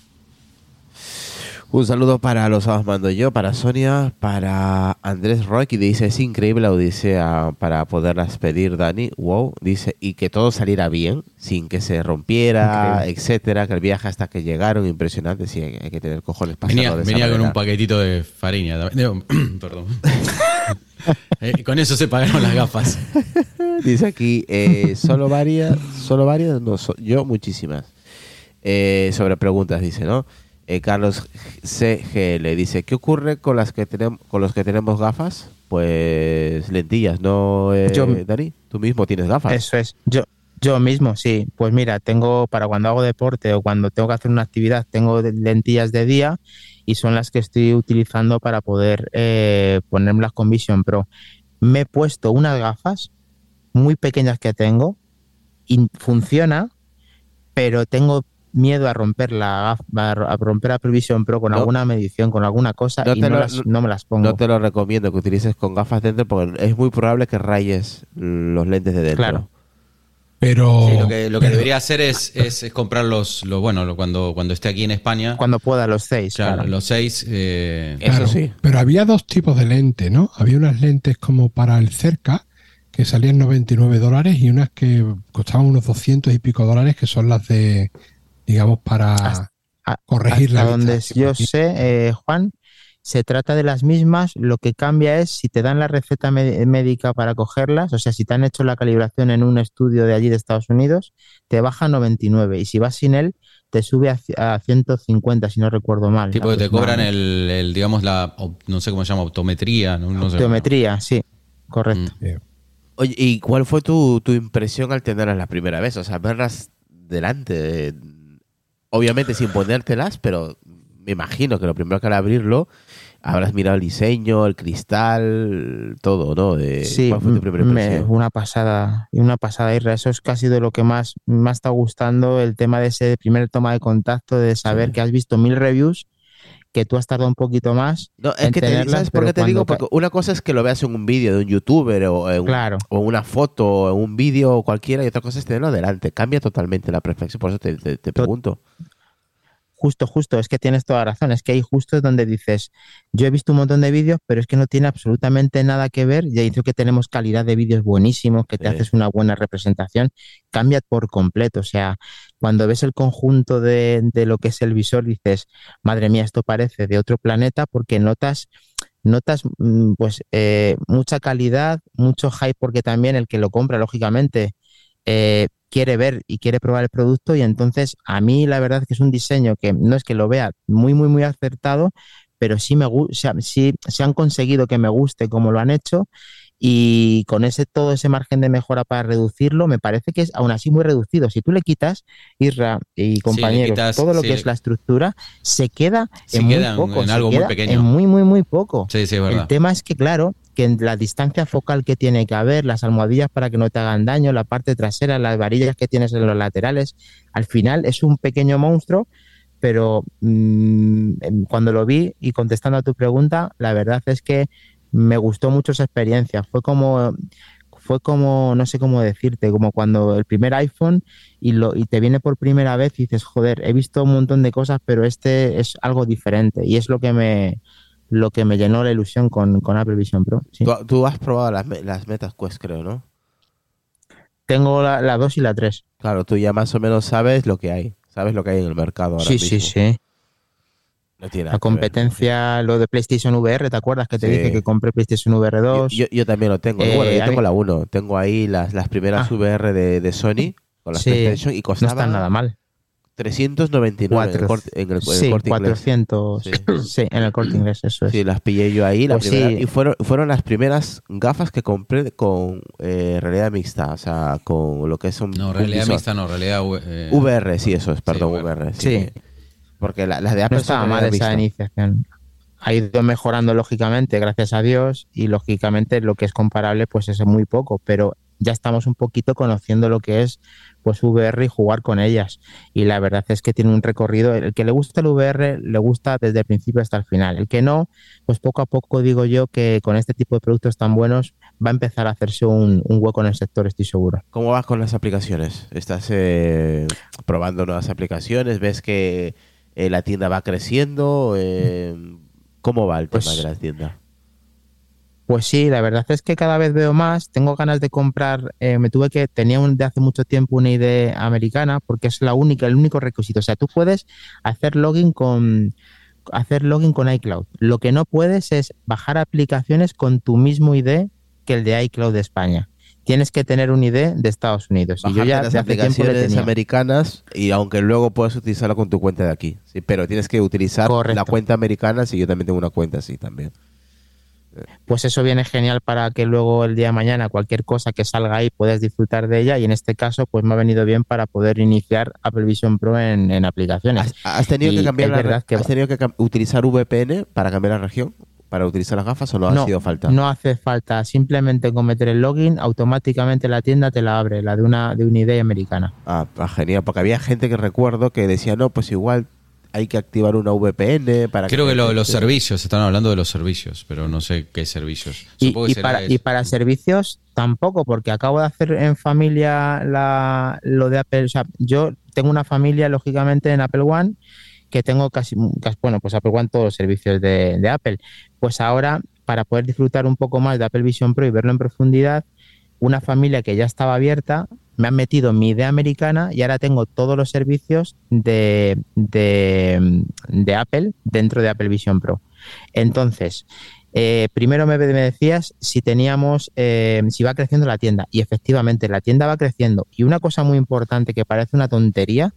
Un saludo para los sábados mando yo, para Sonia, para Andrés que dice, es increíble la odisea para poderlas pedir, Dani. Wow, dice, y que todo saliera bien, sin que se rompiera, Increíble. etcétera, que el viaje hasta que llegaron, impresionante, sí, hay, que tener cojones para venía, de esa venía con un paquetito de farina. Digo, Perdón. Eh, con eso se pagaron las gafas. Dice aquí, eh, solo varias, solo varias, no, so- yo muchísimas. Eh, sobre preguntas, dice, ¿no? Eh, Carlos CGL dice, ¿qué ocurre con las que tenemos, con los que tenemos gafas? Pues lentillas, ¿no, eh, Yo- Dani? Tú mismo tienes gafas. Eso es. Yo, yo mismo, sí. Pues mira, tengo para cuando hago deporte o cuando tengo que hacer una actividad, tengo lentillas de día y son las que estoy utilizando para poder eh, ponérmelas con Vision Pro. Me he puesto unas gafas muy pequeñas que tengo y funciona, pero tengo miedo a romper la a ro- a romper la Vision Pro con No. alguna medición, con alguna cosa No y te no, lo- las- no me las pongo. No te lo recomiendo que utilices con gafas dentro porque es muy probable que rayes los lentes de dentro. Claro. Pero, Sí, lo que, lo que pero- debería hacer es, es, es comprar los, los bueno, lo- cuando, cuando esté aquí en España, Cuando pueda los seis. claro, claro. los seis, eh, Eso Claro, sí. Pero había dos tipos de lentes, ¿no? Había unas lentes como para el cerca, que salían 99 dólares, y unas que costaban unos 200 y pico dólares, que son las de, digamos, para Hasta- a- corregir la donde yo sé, eh, Juan, se trata de las mismas. Lo que cambia es si te dan la receta médica para cogerlas, o sea, si te han hecho la calibración en un estudio de allí de Estados Unidos, te baja a 99 y si vas sin él, te sube a, a 150, si no recuerdo mal. tipo que te cobran el, el, digamos, la, no sé cómo se llama, optometría, no, no sé. Optometría, sí, correcto. Mm. Oye, ¿y cuál fue tu, tu impresión al tenerlas la primera vez? O sea, verlas delante, obviamente sin ponértelas, pero me imagino que lo primero que al abrirlo habrás mirado el diseño, el cristal, todo, ¿no? De, Sí, ¿Cuál fue tu primera me- impresión? una pasada, y una pasada, Irra. Eso es casi de lo que más me ha estado gustando, el tema de ese primer toma de contacto, de saber Sí. que has visto mil reviews, que tú has tardado un poquito más. No, es en que te, tenerlas, ¿sabes por qué te digo? Porque una cosa es que lo veas en un vídeo de un youtuber o en, Claro. o una foto o en un vídeo o cualquiera y otra cosa es tenerlo delante. Cambia totalmente la perspectiva, por eso te, te- te pregunto. Justo, justo, es que tienes toda razón. Es que ahí justo es donde dices, yo he visto un montón de vídeos, pero es que no tiene absolutamente nada que ver. Ya dicho que tenemos calidad de vídeos buenísimos, que te Sí. haces una buena representación, cambia por completo. O sea, cuando ves el conjunto de, de lo que es el visor, dices, madre mía, esto parece de otro planeta, porque notas, notas mm, pues eh, mucha calidad, mucho hype, porque también el que lo compra, lógicamente, eh, quiere ver y quiere probar el producto y entonces a mí la verdad que es un diseño que no es que lo vea muy muy muy acertado pero sí me o sea, sí, sí han conseguido que me guste como lo han hecho y con ese todo ese margen de mejora para reducirlo, me parece que es aún así muy reducido. Si tú le quitas, Isra y compañeros, todo lo que es la estructura, se queda en muy poco, en algo muy pequeño. En muy, muy, muy poco. Sí, sí, es verdad. El tema es que, claro, que la distancia focal que tiene que haber, las almohadillas para que no te hagan daño, la parte trasera, las varillas que tienes en los laterales, al final es un pequeño monstruo, pero mm, cuando lo vi y contestando a tu pregunta, la verdad es que me gustó mucho esa experiencia. Fue como, fue como, no sé cómo decirte, como cuando el primer iPhone y, lo, y te viene por primera vez y dices, joder, he visto un montón de cosas, pero este es algo diferente. Y es lo que me, lo que me llenó la ilusión con, Apple Vision Pro. ¿Tú, has probado las, las Metas Quest, creo, ¿no? Tengo la, la 2 y la 3. Claro, tú ya más o menos sabes lo que hay. Sabes lo que hay en el mercado ahora sí, Sí, sí, la competencia, lo de PlayStation VR, ¿te acuerdas que te dije que compré PlayStation VR 2? Yo, también lo tengo. bueno, yo eh, tengo la 1. Tengo ahí las, las primeras ah. VR de, Sony con las PlayStation y costaban... No están nada mal. 399 en el, corte, en el, sí, 400, Sí. en el corte inglés, eso es. Sí, las pillé yo ahí. La pues primera, y fueron, fueron las primeras gafas que compré con eh, realidad mixta, o sea, con lo que es un. No, realidad mixta, no, realidad. Eh, VR, sí, eso es, perdón, VR. sí. Porque las de Apple no estaba mal esa iniciación. Ha ido mejorando lógicamente, gracias a Dios, y lógicamente lo que es comparable, pues es muy poco, pero ya estamos un poquito conociendo lo que es pues VR y jugar con ellas. Y la verdad es que tiene un recorrido. El que le gusta el VR le gusta desde el principio hasta el final. El que no, pues poco a poco digo yo que con este tipo de productos tan buenos va a empezar a hacerse un, hueco en el sector, estoy seguro. ¿Cómo vas con las aplicaciones? ¿Estás eh, probando nuevas aplicaciones? ¿Ves que eh, la tienda va creciendo. Eh, ¿Cómo va el tema pues de la tienda? Pues sí, la verdad es que cada vez veo más. Tengo ganas de comprar. Eh, me tuve que tenía un, de hace mucho tiempo una idea americana porque es la única, el único requisito. O sea, tú puedes hacer login con hacer login con iCloud. Lo que no puedes es bajar aplicaciones con tu mismo ID que el de iCloud de España tienes que tener un ID de Estados Unidos. y yo ya las aplicaciones americanas y aunque luego puedas utilizarla con tu cuenta de aquí, sí, pero tienes que utilizar la cuenta americana si yo también tengo una cuenta así también. Pues eso viene genial para que luego el día de mañana cualquier cosa que salga ahí puedas disfrutar de ella y en este caso pues me ha venido bien para poder iniciar Apple Vision Pro en, aplicaciones. ¿Has, tenido que cambiar la, ¿Has tenido que utilizar VPN para cambiar la región? Para utilizar las gafas o no, ha sido falta? No hace falta, simplemente con meter el login, automáticamente la tienda te la abre, la de una, de una idea americana. Ah, ah genial, porque había gente que recuerdo que decía, no, pues igual hay que activar una VPN para Creo que, los servicios, están hablando de los servicios, pero no sé qué servicios. Y, para, y para servicios tampoco, porque acabo de hacer en familia la, lo de Apple. O sea, yo tengo una familia, lógicamente, en Apple One que tengo casi, bueno, pues Apple todos los servicios de, Apple. Pues ahora, para poder disfrutar un poco más de Apple Vision Pro y verlo en profundidad, una familia que ya estaba abierta, me han metido mi idea americana y ahora tengo todos los servicios de, de, Apple dentro de Apple Vision Pro. Entonces, eh, primero me, decías si teníamos, eh, si va creciendo la tienda. Y efectivamente, la tienda va creciendo. Y una cosa muy importante que parece una tontería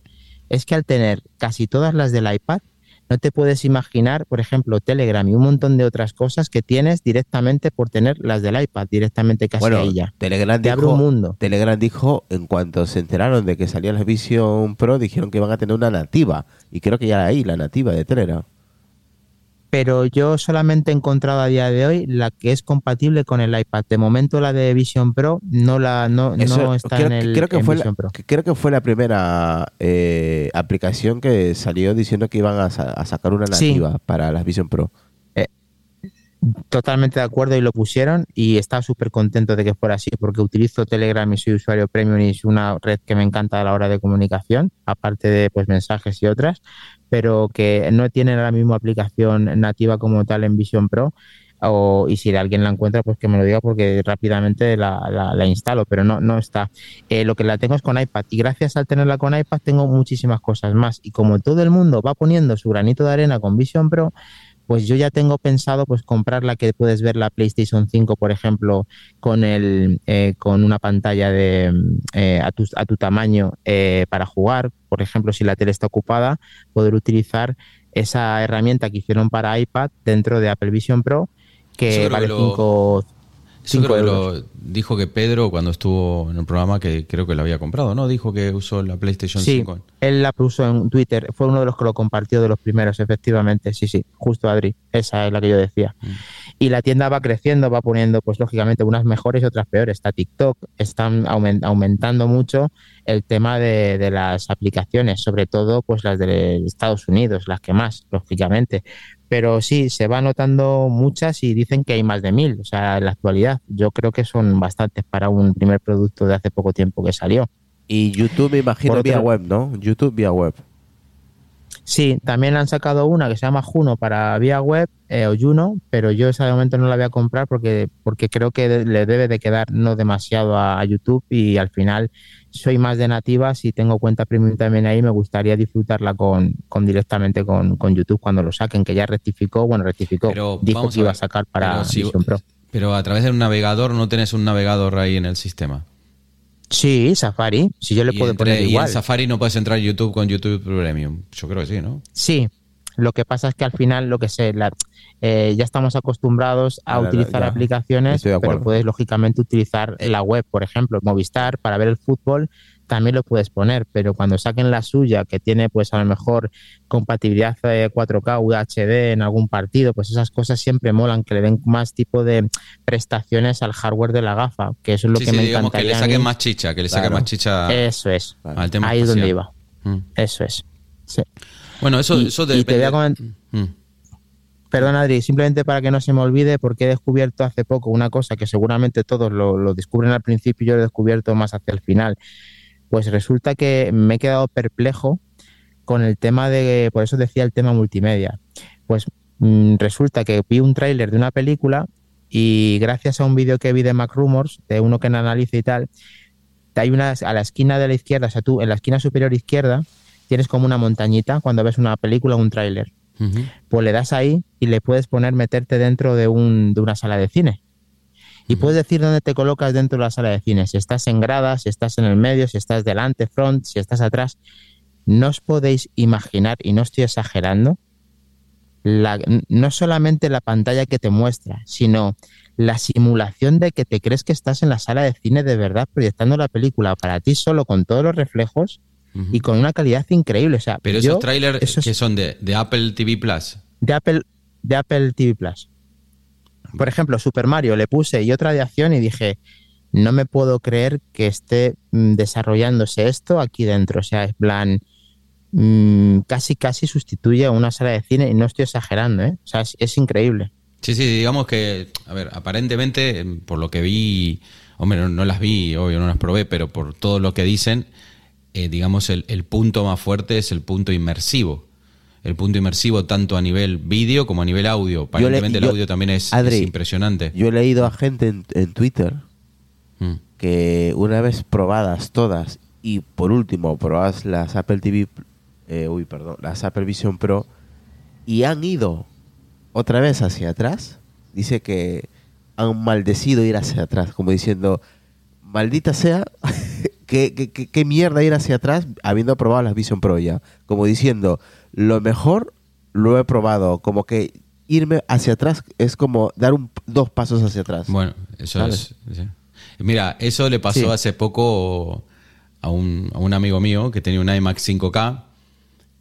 es que al tener casi todas las del iPad, no te puedes imaginar, por ejemplo, Telegram y un montón de otras cosas que tienes directamente por tener las del iPad, directamente casi bueno, ahí ya. Telegram te dijo, un mundo. Telegram dijo, en cuanto se enteraron de que salía la Vision Pro, dijeron que iban a tener una nativa. Y creo que ya ahí, la nativa de Telegram pero yo solamente he encontrado a día de hoy la que es compatible con el iPad. De momento la de Vision Pro no la no, está en el creo que fue Vision la, Pro. Creo que fue la primera eh, aplicación que salió diciendo que iban a, sacar una nativa para las Vision Pro. Eh, totalmente de acuerdo y lo pusieron y estaba súper contento de que fuera así porque utilizo Telegram y soy usuario premium y es una red que me encanta a la hora de comunicación, aparte de pues mensajes y otras pero que no tienen la misma aplicación nativa como tal en Vision Pro. O, y si alguien la encuentra, pues que me lo diga porque rápidamente la, la, instalo, pero no, no está. Eh, lo que la tengo es con iPad y gracias al tenerla con iPad tengo muchísimas cosas más. Y como todo el mundo va poniendo su granito de arena con Vision Pro, pues yo ya tengo pensado pues comprar la que puedes ver la PlayStation 5, por ejemplo, con el eh, con una pantalla de eh, a, tu, a, tu, tamaño eh, para jugar. Por ejemplo, si la tele está ocupada, poder utilizar esa herramienta que hicieron para iPad dentro de Apple Vision Pro, que vale 5 Eso creo que lo dijo que Pedro cuando estuvo en el programa que creo que lo había comprado, ¿no? Dijo que usó la PlayStation Sí, 5. él la puso en Twitter, fue uno de los que lo compartió de los primeros, efectivamente, sí, sí, justo Adri, esa es la que yo decía. Mm. Y la tienda va creciendo, va poniendo, pues lógicamente, unas mejores y otras peores. Está TikTok, están aumen- aumentando mucho el tema de, de las aplicaciones, sobre todo pues las de Estados Unidos, las que más, lógicamente. Pero sí, se va notando muchas y dicen que hay más de mil, o sea, en la actualidad. Yo creo que son bastantes para un primer producto de hace poco tiempo que salió. Y YouTube me imagino Por vía otro- web, ¿no? YouTube vía web. Sí, también han sacado una que se llama Juno para vía web eh, o Juno, pero yo esa de momento no la voy a comprar porque, porque creo que le debe de quedar no demasiado a, a YouTube y al final soy más de nativas y tengo cuenta premium también ahí, me gustaría disfrutarla con, con directamente con, con YouTube cuando lo saquen, que ya rectificó, bueno, rectificó, Pero dijo vamos que a iba a sacar para pero si- Vision Pro. Pero a través de un navegador no tenés un navegador ahí en el sistema. Sí, Safari, si yo le y, puedo entre- poner y igual. en Safari no puedes entrar YouTube con YouTube Premium. Yo creo que sí, ¿no? Sí, lo que pasa es que al final, lo que sé, la- eh, ya estamos acostumbrados a utilizar ya. aplicaciones, de pero puedes lógicamente utilizar la web, por ejemplo, Movistar para ver el fútbol, también lo puedes poner, pero cuando saquen la suya, que tiene pues a lo mejor compatibilidad eh, 4K, UHD en algún partido, pues esas cosas siempre molan, que le den más tipo de prestaciones al hardware de la gafa, que eso es lo sí, que sí, me digamos que le saquen más chicha, que le saquen más chicha Eso es, al tema ahí es donde iba, Mm. eso es. Sí. Bueno, eso, Y- eso y te voy depende. a comentar- Mm. Perdón, Adri, simplemente para que no se me olvide, porque he descubierto hace poco una cosa que seguramente todos lo, lo descubren al principio y yo lo he descubierto más hacia el final. Pues resulta que me he quedado perplejo con el tema de, por eso decía el tema multimedia. Pues mm, resulta que vi un tráiler de una película y gracias a un vídeo que vi de Mac Rumors, de uno que analiza y tal, hay una a la esquina de la izquierda, o sea, tú en la esquina superior izquierda tienes como una montañita cuando ves una película o un tráiler pues le das ahí y le puedes poner meterte dentro de, un, de una sala de cine. Y puedes decir dónde te colocas dentro de la sala de cine, si estás en gradas, si estás en el medio, si estás delante, front, si estás atrás. No os podéis imaginar, y no estoy exagerando, la- no solamente la pantalla que te muestra, sino la simulación de que te crees que estás en la sala de cine de verdad proyectando la película para ti solo con todos los reflejos Y con una calidad increíble. O sea, Pero yo- esos trailers que son de, de Apple TV Plus. de Apple, de Apple TV Plus. Por ejemplo, Super Mario le puse y otra de acción y dije, no me puedo creer que esté mm, desarrollándose esto aquí dentro. O sea, es plan, mm, casi casi sustituye a una sala de cine y no estoy exagerando, ¿eh? O sea, es, es increíble. Sí, sí, digamos que, a ver, aparentemente, em, por lo que vi, hombre, no, no las vi, obvio, no las probé, pero por todo lo que dicen, eh, digamos, el, el punto más fuerte es el punto inmersivo. El punto inmersivo tanto a nivel vídeo como a nivel audio. Aparentemente el yo- audio también es, Adri, es impresionante. Yo he leído a gente en, en Twitter Mm. que una vez probadas todas y por último probadas las Apple TV, eh, uy, perdón, las Apple Vision Pro y han ido otra vez hacia atrás, dice que han maldecido ir hacia atrás, como diciendo, maldita sea, ¿qué, qué, qué- qué mierda ir hacia atrás habiendo probado las Vision Pro ya? Como diciendo, lo mejor lo he probado, como que irme hacia atrás es como dar un, dos pasos hacia atrás. Bueno, eso ¿Sabes? es. sí. Mira, eso le pasó Sí. hace poco a un, a un amigo mío que tenía un iMac 5K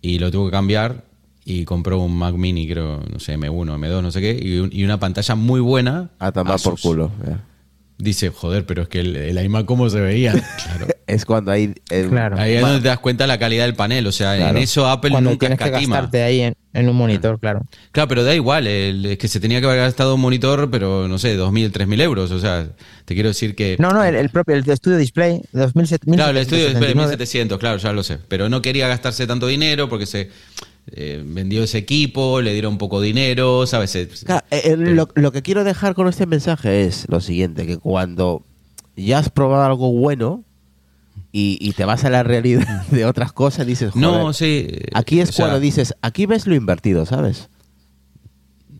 y lo tuvo que cambiar y compró un Mac Mini, creo, no sé, M1, M2, no sé qué, y, un- y una pantalla muy buena. A tomar por culo. ya. Dice, joder, pero es que el, el iMac, ¿cómo se veía? Claro. Es cuando hay... el- Claro. Ahí es donde te das cuenta la calidad del panel. O sea, Claro. en eso Apple Cuando nunca tienes que escatima. gastarte ahí en, en un monitor, claro. Claro, pero da igual. el- es que se tenía que haber gastado un monitor, pero no sé, 2.000, 3.000 euros. O sea, te quiero decir que. No, no, el, el propio, el estudio display, 2007. Claro, el estudio es 1779. 1700, claro, ya lo sé. Pero no quería gastarse tanto dinero porque se eh, vendió ese equipo, le dieron poco dinero, ¿sabes? Claro, eh, lo, lo que quiero dejar con este mensaje es lo siguiente, que cuando ya has probado algo bueno y, y te vas a la realidad de otras cosas, dices, joder, no, sí. aquí es sea, cuando dices, aquí ves lo invertido, ¿sabes?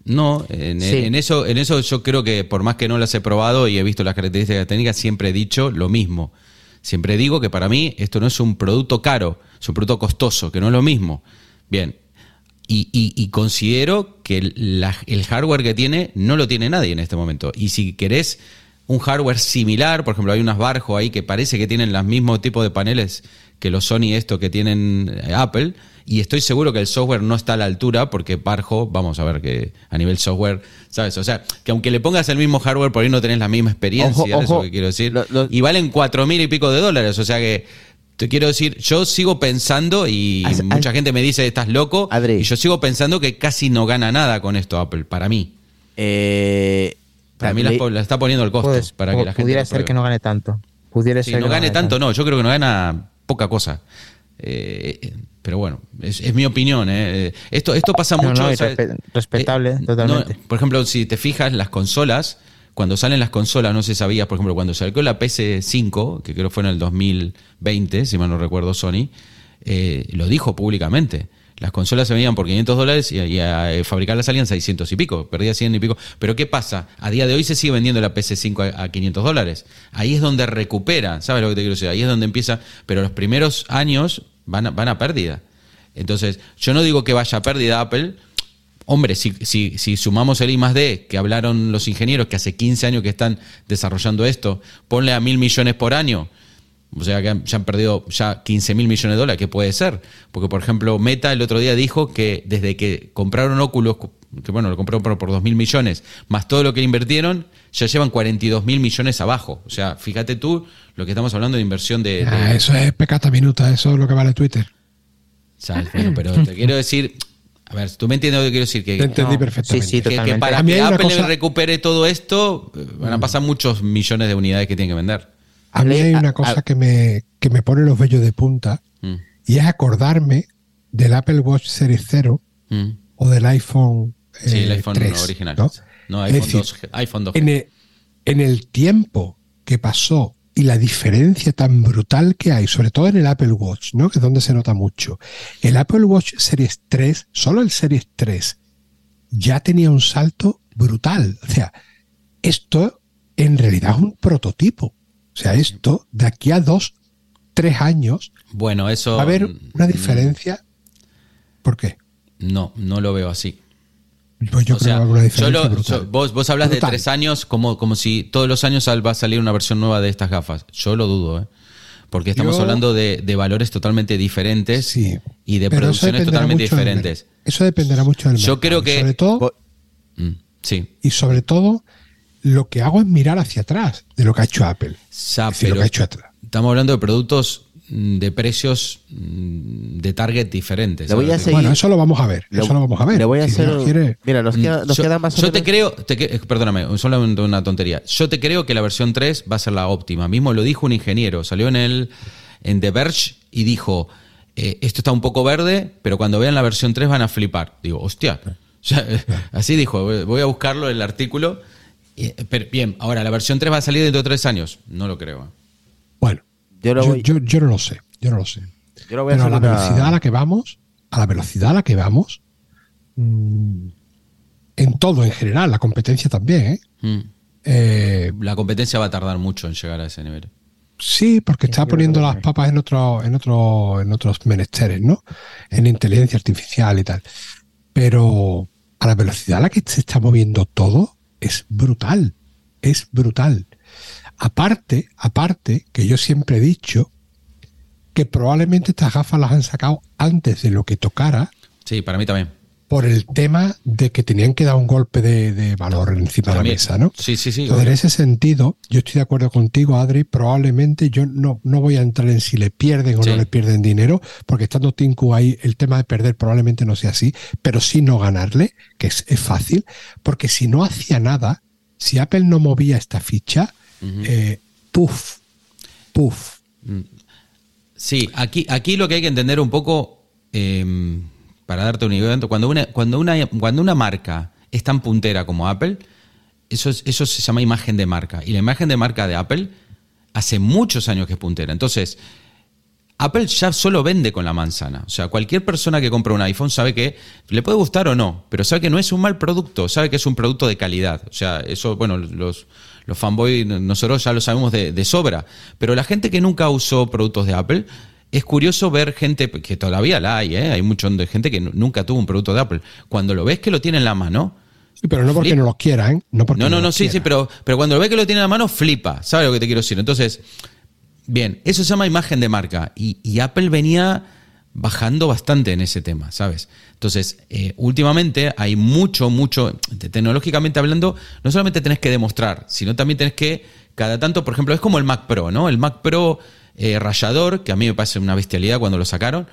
No, en, Sí. en eso, en eso yo creo que por más que no las he probado y he visto las características técnicas, siempre he dicho lo mismo. Siempre digo que para mí esto no es un producto caro, es un producto costoso, que no es lo mismo. Bien, y, y- y considero que el, la- el hardware que tiene no lo tiene nadie en este momento. Y si querés un hardware similar, por ejemplo, hay unas Barjo ahí que parece que tienen los mismos tipos de paneles que los Sony esto que tienen eh, Apple, y estoy seguro que el software no está a la altura porque Barjo, vamos a ver que a nivel software, ¿sabes? O sea, que aunque le pongas el mismo hardware, por ahí no tenés la misma experiencia, Ojo, eso ojo. que quiero decir. Lo- lo- y valen cuatro mil y pico de dólares, o sea que te quiero decir, yo sigo pensando y As- mucha as- gente me dice, estás loco, Adri. y yo sigo pensando que casi no gana nada con esto Apple, para mí. Eh, Para mí le- la, la está poniendo el costo para que la gente pudiera ser que no gane tanto. Pudiera Sí, ser no que gane tanto, no, yo creo que no gana poca cosa. Eh, eh, pero bueno, es, es mi opinión. eh. Esto, esto pasa No, mucho. respetable, Eh, totalmente. no, por ejemplo, si te fijas, las consolas, cuando salen las consolas, no sé si sabías, por ejemplo, cuando salió la PS5, que creo fue en el 2020, si mal no recuerdo, Sony, eh, lo dijo públicamente. Las consolas se vendían por 500 dólares y, y a, eh, fabricarlas salían 600 y pico, perdía 100 y pico. Pero ¿qué pasa? A día de hoy se sigue vendiendo la PS5 a, a 500 dólares. Ahí es donde recupera, ¿sabes lo que te quiero decir? Ahí es donde empieza, pero los primeros años van a, van a pérdida. Entonces, yo no digo que vaya a pérdida Apple. Hombre, si, si, si sumamos el I más D, que hablaron los ingenieros que hace 15 años que están desarrollando esto, ponle a mil millones por año. O sea que ya han perdido ya 15 mil millones de dólares. ¿Qué puede ser? Porque, por ejemplo, Meta el otro día dijo que desde que compraron Oculus, que bueno, lo compraron por, por 2 mil millones, más todo lo que invirtieron, ya llevan 42 mil millones abajo. O sea, fíjate tú lo que estamos hablando de inversión de... de- Ah, eso es pecata minuta, eso es lo que vale Twitter. ¿sabes? Bueno, pero te quiero decir, a ver, tú me entiendes lo que quiero decir, que, Te entendí No, perfectamente. sí, sí, que- que, para A mí que Apple cosa- recupere todo esto, eh, van a pasar muchos millones de unidades que tienen que vender. A mí hay una a- cosa a- que, me, que me pone los vellos de punta Mm, y es acordarme del Apple Watch Series 0 mm. o del iPhone, Sí, el eh, iPhone 3, original. ¿no? No, iPhone, decir, 2, iPhone 2. En el, en el tiempo que pasó y la diferencia tan brutal que hay, sobre todo en el Apple Watch, ¿no? que es donde se nota mucho. El Apple Watch Series 3, solo el Series 3, ya tenía un salto brutal. O sea, esto en realidad es un prototipo. O sea, esto de aquí a dos, tres años Bueno, eso... va a haber una mm, diferencia. ¿Por qué? No, no lo veo así. Pues yo O creo sea, que va a haber una yo diferencia lo- brutal. yo- vos, vos hablas Brutal. de tres años como, como si todos los años va a salir una versión nueva de estas gafas. Yo lo dudo, ¿eh? Porque estamos Yo- hablando de, de valores totalmente diferentes Sí. y de producciones totalmente del diferentes. Eso dependerá mucho del Yo mercado. creo que- Sobre todo, Mm, sí. y sobre todo, lo que hago es mirar hacia atrás de lo que ha hecho Apple. Decir, lo que ha hecho atrás. estamos hablando de productos de precios mm, de target diferentes. Le voy a ¿sabes? seguir- Bueno, eso lo vamos a ver. Le- eso lo vamos a ver. Le voy a Si hacer. Dios un- quiere- Mira, nos queda, nos yo, queda más o yo te creo, te eh, perdóname, solamente una tontería. Yo te creo que la versión 3 va a ser la óptima. Mismo lo dijo un ingeniero, salió en el en The Verge y dijo, eh, esto está un poco verde, pero cuando vean la versión 3 van a flipar. Digo, hostia. Eh, así dijo, voy a buscarlo el artículo. Pero bien, ahora la versión 3 va a salir dentro de tres años. No lo creo. Bueno, Yo lo yo, voy- yo- yo no lo sé. Yo no lo sé. Yo lo voy a Pero a la velocidad a la que vamos, a la velocidad a la que vamos, mm, en todo en general, la competencia también, ¿eh? Mm. Eh, La competencia va a tardar mucho en llegar a ese nivel. Sí, porque está poniendo las papas en otro, en otro, en otros menesteres, ¿no? En inteligencia artificial y tal. Pero a la velocidad a la que se está moviendo todo es brutal. Es brutal. Aparte, aparte, que yo siempre he dicho que probablemente estas gafas las han sacado antes de lo que tocara Sí, para mí también. por el tema de que tenían que dar un golpe de, de valor encima de la mesa, ¿no? Sí, sí, sí. Entonces, en ese sentido, yo estoy de acuerdo contigo, Adri. Probablemente yo no, no voy a entrar en si le pierden o Sí. no le pierden dinero, porque estando Tinku ahí, el tema de perder probablemente no sea así, pero sí no ganarle, que es, es fácil, porque si no hacía nada, si Apple no movía esta ficha, eh, puff, puff. Sí, aquí, aquí lo que hay que entender un poco, eh, para darte un idea, cuando una, cuando, una, cuando una marca es tan puntera como Apple, eso, es- eso se llama imagen de marca. Y la imagen de marca de Apple hace muchos años que es puntera. Entonces, Apple ya solo vende con la manzana. O sea, cualquier persona que compra un iPhone sabe que le puede gustar o no, pero sabe que no es un mal producto, sabe que es un producto de calidad. O sea, eso, bueno, los, los fanboys, nosotros ya lo sabemos de, de sobra. Pero la gente que nunca usó productos de Apple, es curioso ver gente, que todavía la hay, ¿eh? hay mucha gente que nu- nunca tuvo un producto de Apple. Cuando lo ves que lo tiene en la mano, Sí, pero no porque Flip- no los quiera, ¿eh? No, porque No, no, no, los sí, sí, pero, pero cuando lo ve que lo tiene en la mano, flipa. ¿Sabes lo que te quiero decir? Entonces, bien, eso se llama imagen de marca. Y, y Apple venía bajando bastante en ese tema, ¿sabes? Entonces, eh, últimamente hay mucho, mucho, te- tecnológicamente hablando, no solamente tenés que demostrar, sino también tenés que, cada tanto, por ejemplo, es como el Mac Pro, ¿no? El Mac Pro eh, rayador, que a mí me parece una bestialidad cuando lo sacaron.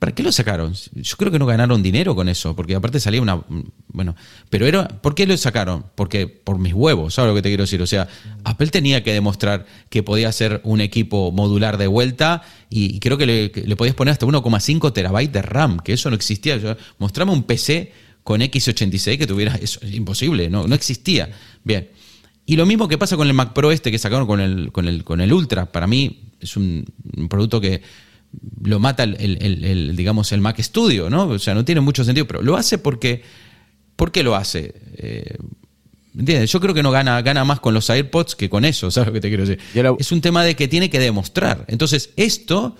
¿Para qué lo sacaron? Yo creo que no ganaron dinero con eso, porque aparte salía una. Bueno, pero era. ¿Por qué lo sacaron? Porque por mis huevos, ¿sabes lo que te quiero decir? O sea, Apple tenía que demostrar que podía ser un equipo modular de vuelta y, creo que le, podías poner hasta 1,5 terabytes de RAM, que eso no existía. Mostrame un PC con X86 que tuviera. Eso es imposible, no, no existía. Bien. Y lo mismo que pasa con el Mac Pro este que sacaron con el, con el, con el Ultra. Para mí es un, producto que lo mata el- el- el, digamos, el Mac Studio, ¿no? O sea, no tiene mucho sentido, pero lo hace porque... ¿Por qué lo hace? Eh, ¿entiendes? Yo creo que no gana, gana más con los AirPods que con eso, ¿sabes lo que te quiero decir? Es un tema de que tiene que demostrar. Entonces, esto,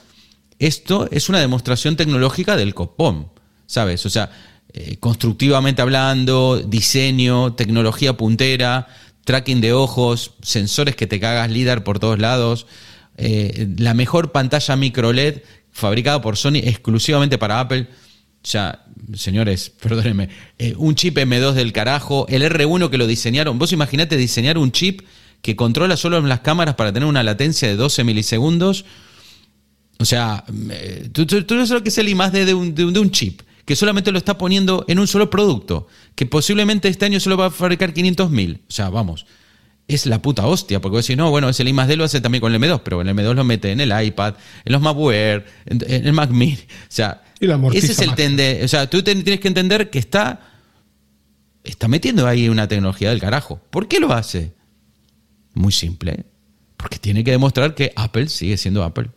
esto es una demostración tecnológica del copón, ¿sabes? O sea, eh, constructivamente hablando, diseño, tecnología puntera, tracking de ojos, sensores que te cagas LIDAR por todos lados, eh, la mejor pantalla micro LED fabricada por Sony exclusivamente para Apple. Ya, señores, perdónenme, eh, un chip M2 del carajo, el R1 que lo diseñaron. Vos imaginate diseñar un chip que controla solo las cámaras para tener una latencia de 12 milisegundos. O sea, eh, tú, tú- no sabes lo que es el I de un, de un- de un chip, que solamente lo está poniendo en un solo producto, que posiblemente este año solo va a fabricar 500.000. O sea, vamos, es la puta hostia, porque vos decís, no, bueno, ese I más D lo hace también con el M2, pero el M2 lo mete en el iPad, en los en, en el Mac Mini. O sea, Y la ese es el más. tende. O sea, tú ten- tienes que entender que está, está metiendo ahí una tecnología del carajo. ¿Por qué lo hace? Muy simple. Porque tiene que demostrar que Apple sigue siendo Apple.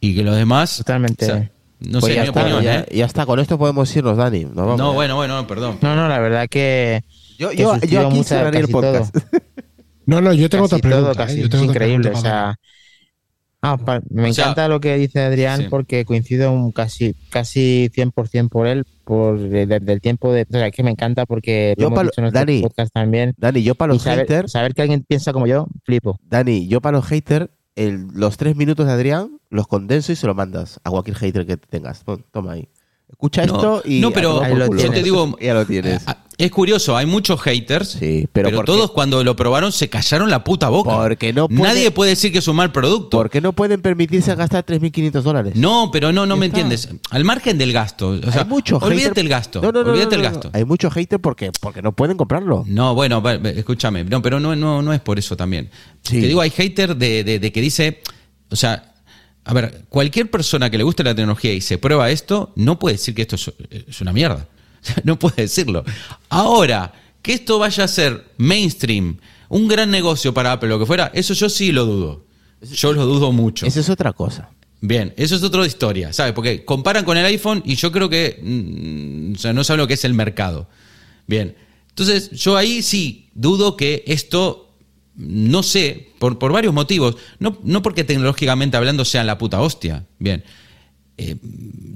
Y que los demás. Totalmente. o sea, no Pues sé, ya mi está, opinión, ya, ¿eh? ya está, con esto podemos irnos, Dani. Nos vamos. No, bueno, bueno, perdón. No, no, la verdad que. Yo, que yo, suscribo yo aquí mucho a cerraría el podcast. todo. No, no, yo tengo Casi otra pregunta. todo, ¿eh? casi, Yo tengo es increíble. pregunta O para sea, ah, me O sea, encanta lo que dice Adrián sí. porque coincido un casi casi 100% por él, por desde el tiempo de. O sea, que me encanta porque Yo lo hemos dicho en nuestro Dani, podcast también. Dani, yo para los saber, haters, saber que alguien piensa como yo, flipo. Dani, yo para los haters, el- los tres minutos de Adrián los condenso y se lo mandas a cualquier hater que tengas. Pon, Toma ahí. Escucha No, esto y. no, pero Ahí lo yo te digo. Ya lo tienes. Es curioso, hay muchos haters. Sí, pero, pero todos cuando lo probaron se callaron la puta boca. Porque no puede- Nadie puede decir que es un mal producto. ¿Por qué no pueden permitirse gastar 3.500 dólares? No, pero no, no me está. entiendes. Al margen del gasto. O sea, hay mucho olvídate hater- el gasto. No, no, no, olvídate el gasto. Hay muchos haters porque, porque no pueden comprarlo. No, bueno, escúchame, no, pero no, no, no es por eso también. Sí. Te digo, hay hater de, de- de que dice, o sea, a ver, cualquier persona que le guste la tecnología y se prueba esto, no puede decir que esto es, es una mierda. No puede decirlo. Ahora, que esto vaya a ser mainstream, un gran negocio para Apple, lo que fuera, eso yo sí lo dudo. Yo lo dudo mucho. Esa es otra cosa. Bien, eso es otra historia, ¿sabes? Porque comparan con el iPhone y yo creo que mm, o sea, no saben lo que es el mercado. Bien, entonces yo ahí sí dudo que esto, no sé, por, por varios motivos, no, no porque tecnológicamente hablando sea la puta hostia. Bien, Eh,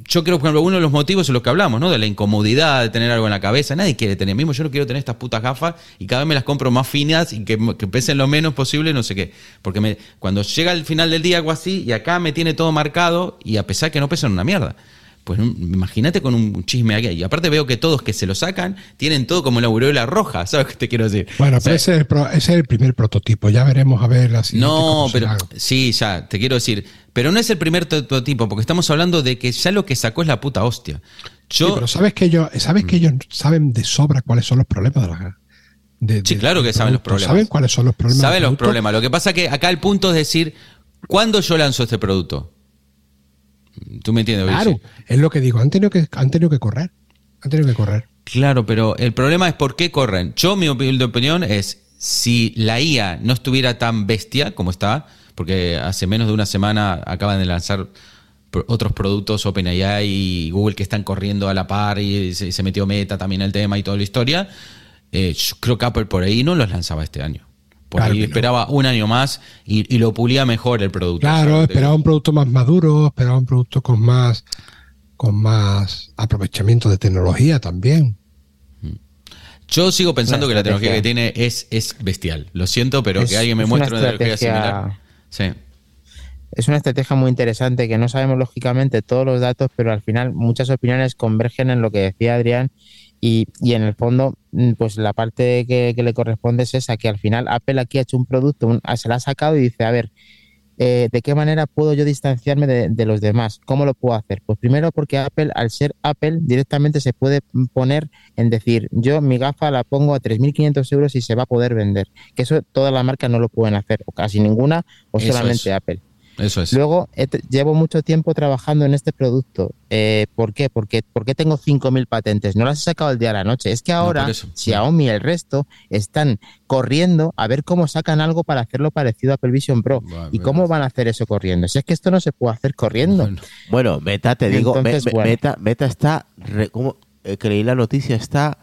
yo creo por ejemplo, uno de los motivos es lo que hablamos, ¿no? De la incomodidad de tener algo en la cabeza. Nadie quiere tener, mismo yo no quiero tener estas putas gafas y cada vez me las compro más finas y que, que pesen lo menos posible, no sé qué. Porque me, cuando llega el final del día algo así y acá me tiene todo marcado y a pesar que no pesan una mierda. Pues imagínate con un chisme aquí. Y aparte veo que todos que se lo sacan tienen todo como la aureola roja, ¿sabes qué te quiero decir? Bueno, O sea, pero ese es, el pro- ese es el primer prototipo. Ya veremos a ver la no, pero sí, ya, te quiero decir. Pero no es el primer prototipo, porque estamos hablando de que ya lo que sacó es la puta hostia. Sí, Yo, pero sabes que ellos, sabes que ellos saben de sobra cuáles son los problemas de la de- Sí, de- claro que saben los problemas. Saben cuáles son los problemas. saben los problemas. Lo que pasa que acá el punto es decir, ¿cuándo yo lanzo este producto? ¿Tú me entiendes? Claro, es lo que digo. Han tenido que, han tenido que correr. Han tenido que correr. Claro, pero el problema es por qué corren. Yo, mi opi- opinión es, si la IA no estuviera tan bestia como está, porque hace menos de una semana acaban de lanzar otros productos, OpenAI y Google, que están corriendo a la par y se, se metió Meta también el tema y toda la historia, eh, yo creo que Apple por ahí no los lanzaba este año. Por Claro ahí que no. esperaba un año más y, y lo pulía mejor el producto. Claro, ¿sabes? esperaba un producto más maduro, esperaba un producto con más, con más aprovechamiento de tecnología también. Yo sigo pensando Una que la tecnología que tiene es, es bestial. Lo siento, pero Es- que alguien me es una muestre una tecnología estrategia- similar. Sí. Es una estrategia muy interesante que no sabemos lógicamente todos los datos, pero al final muchas opiniones convergen en lo que decía Adrián y, y en el fondo, mm, pues la parte que, que le corresponde es esa, que al final Apple aquí ha hecho un producto, un- se la ha sacado y dice, a ver, eh, ¿de qué manera puedo yo distanciarme de, de los demás? ¿Cómo lo puedo hacer? Pues primero porque Apple, al ser Apple, directamente se puede poner en decir, yo mi gafa la pongo a 3.500 euros y se va a poder vender. Que eso todas las marcas no lo pueden hacer, o casi ninguna, o Eso solamente es. Apple. Eso es. Luego, t- llevo mucho tiempo trabajando en este producto. Eh, ¿Por qué? Porque, porque tengo 5.000 patentes. No las he sacado el día a la noche. Es que ahora. Xiaomi y el resto están corriendo a ver cómo sacan algo para hacerlo parecido a Apple Vision Pro. ¿Y cómo van a hacer eso corriendo? Si es que esto no se puede hacer corriendo. Bueno, Bueno, Meta, te digo, me- Entonces, me- bueno. Meta, Meta está, re- ¿cómo? Eh, que leí la noticia, está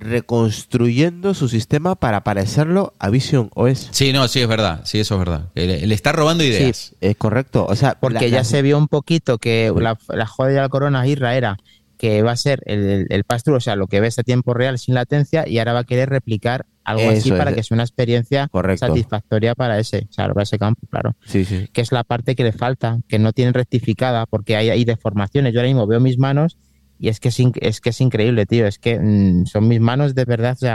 reconstruyendo su sistema para parecerlo a Vision OS. Sí, no, sí, es verdad. Sí, eso es verdad. Le, le está robando ideas. Es correcto. O sea, Porque la- ya la- se vio un poquito que la, la joya de la corona Irra era que va a ser el, el, el pass-through, o sea, lo que ves a tiempo real sin latencia, y ahora va a querer replicar algo así para es. que sea una experiencia Correcto. satisfactoria para ese, o sea, para ese campo, claro. Sí, sí. Que es la parte que le falta, que no tienen rectificada, porque hay, hay deformaciones. Yo ahora mismo veo mis manos y es que es, que es increíble, tío. Es que mm, son mis manos de verdad, o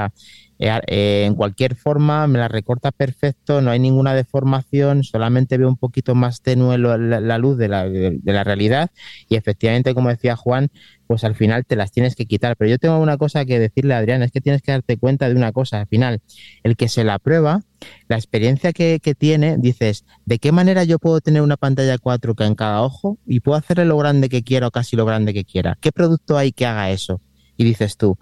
eh, eh, en cualquier forma me las recorta perfecto, no hay ninguna deformación, solamente veo un poquito más tenue la, la luz de la, de la realidad y efectivamente, como decía Juan, pues al final te las tienes que quitar. Pero yo tengo una cosa que decirle a Adrián, es que tienes que darte cuenta de una cosa, al final, el que se la prueba, la experiencia que, que tiene, dices, ¿de qué manera yo puedo tener una pantalla 4K en cada ojo y puedo hacerle lo grande que quiera o casi lo grande que quiera? ¿Qué producto hay que haga eso? Y dices tú,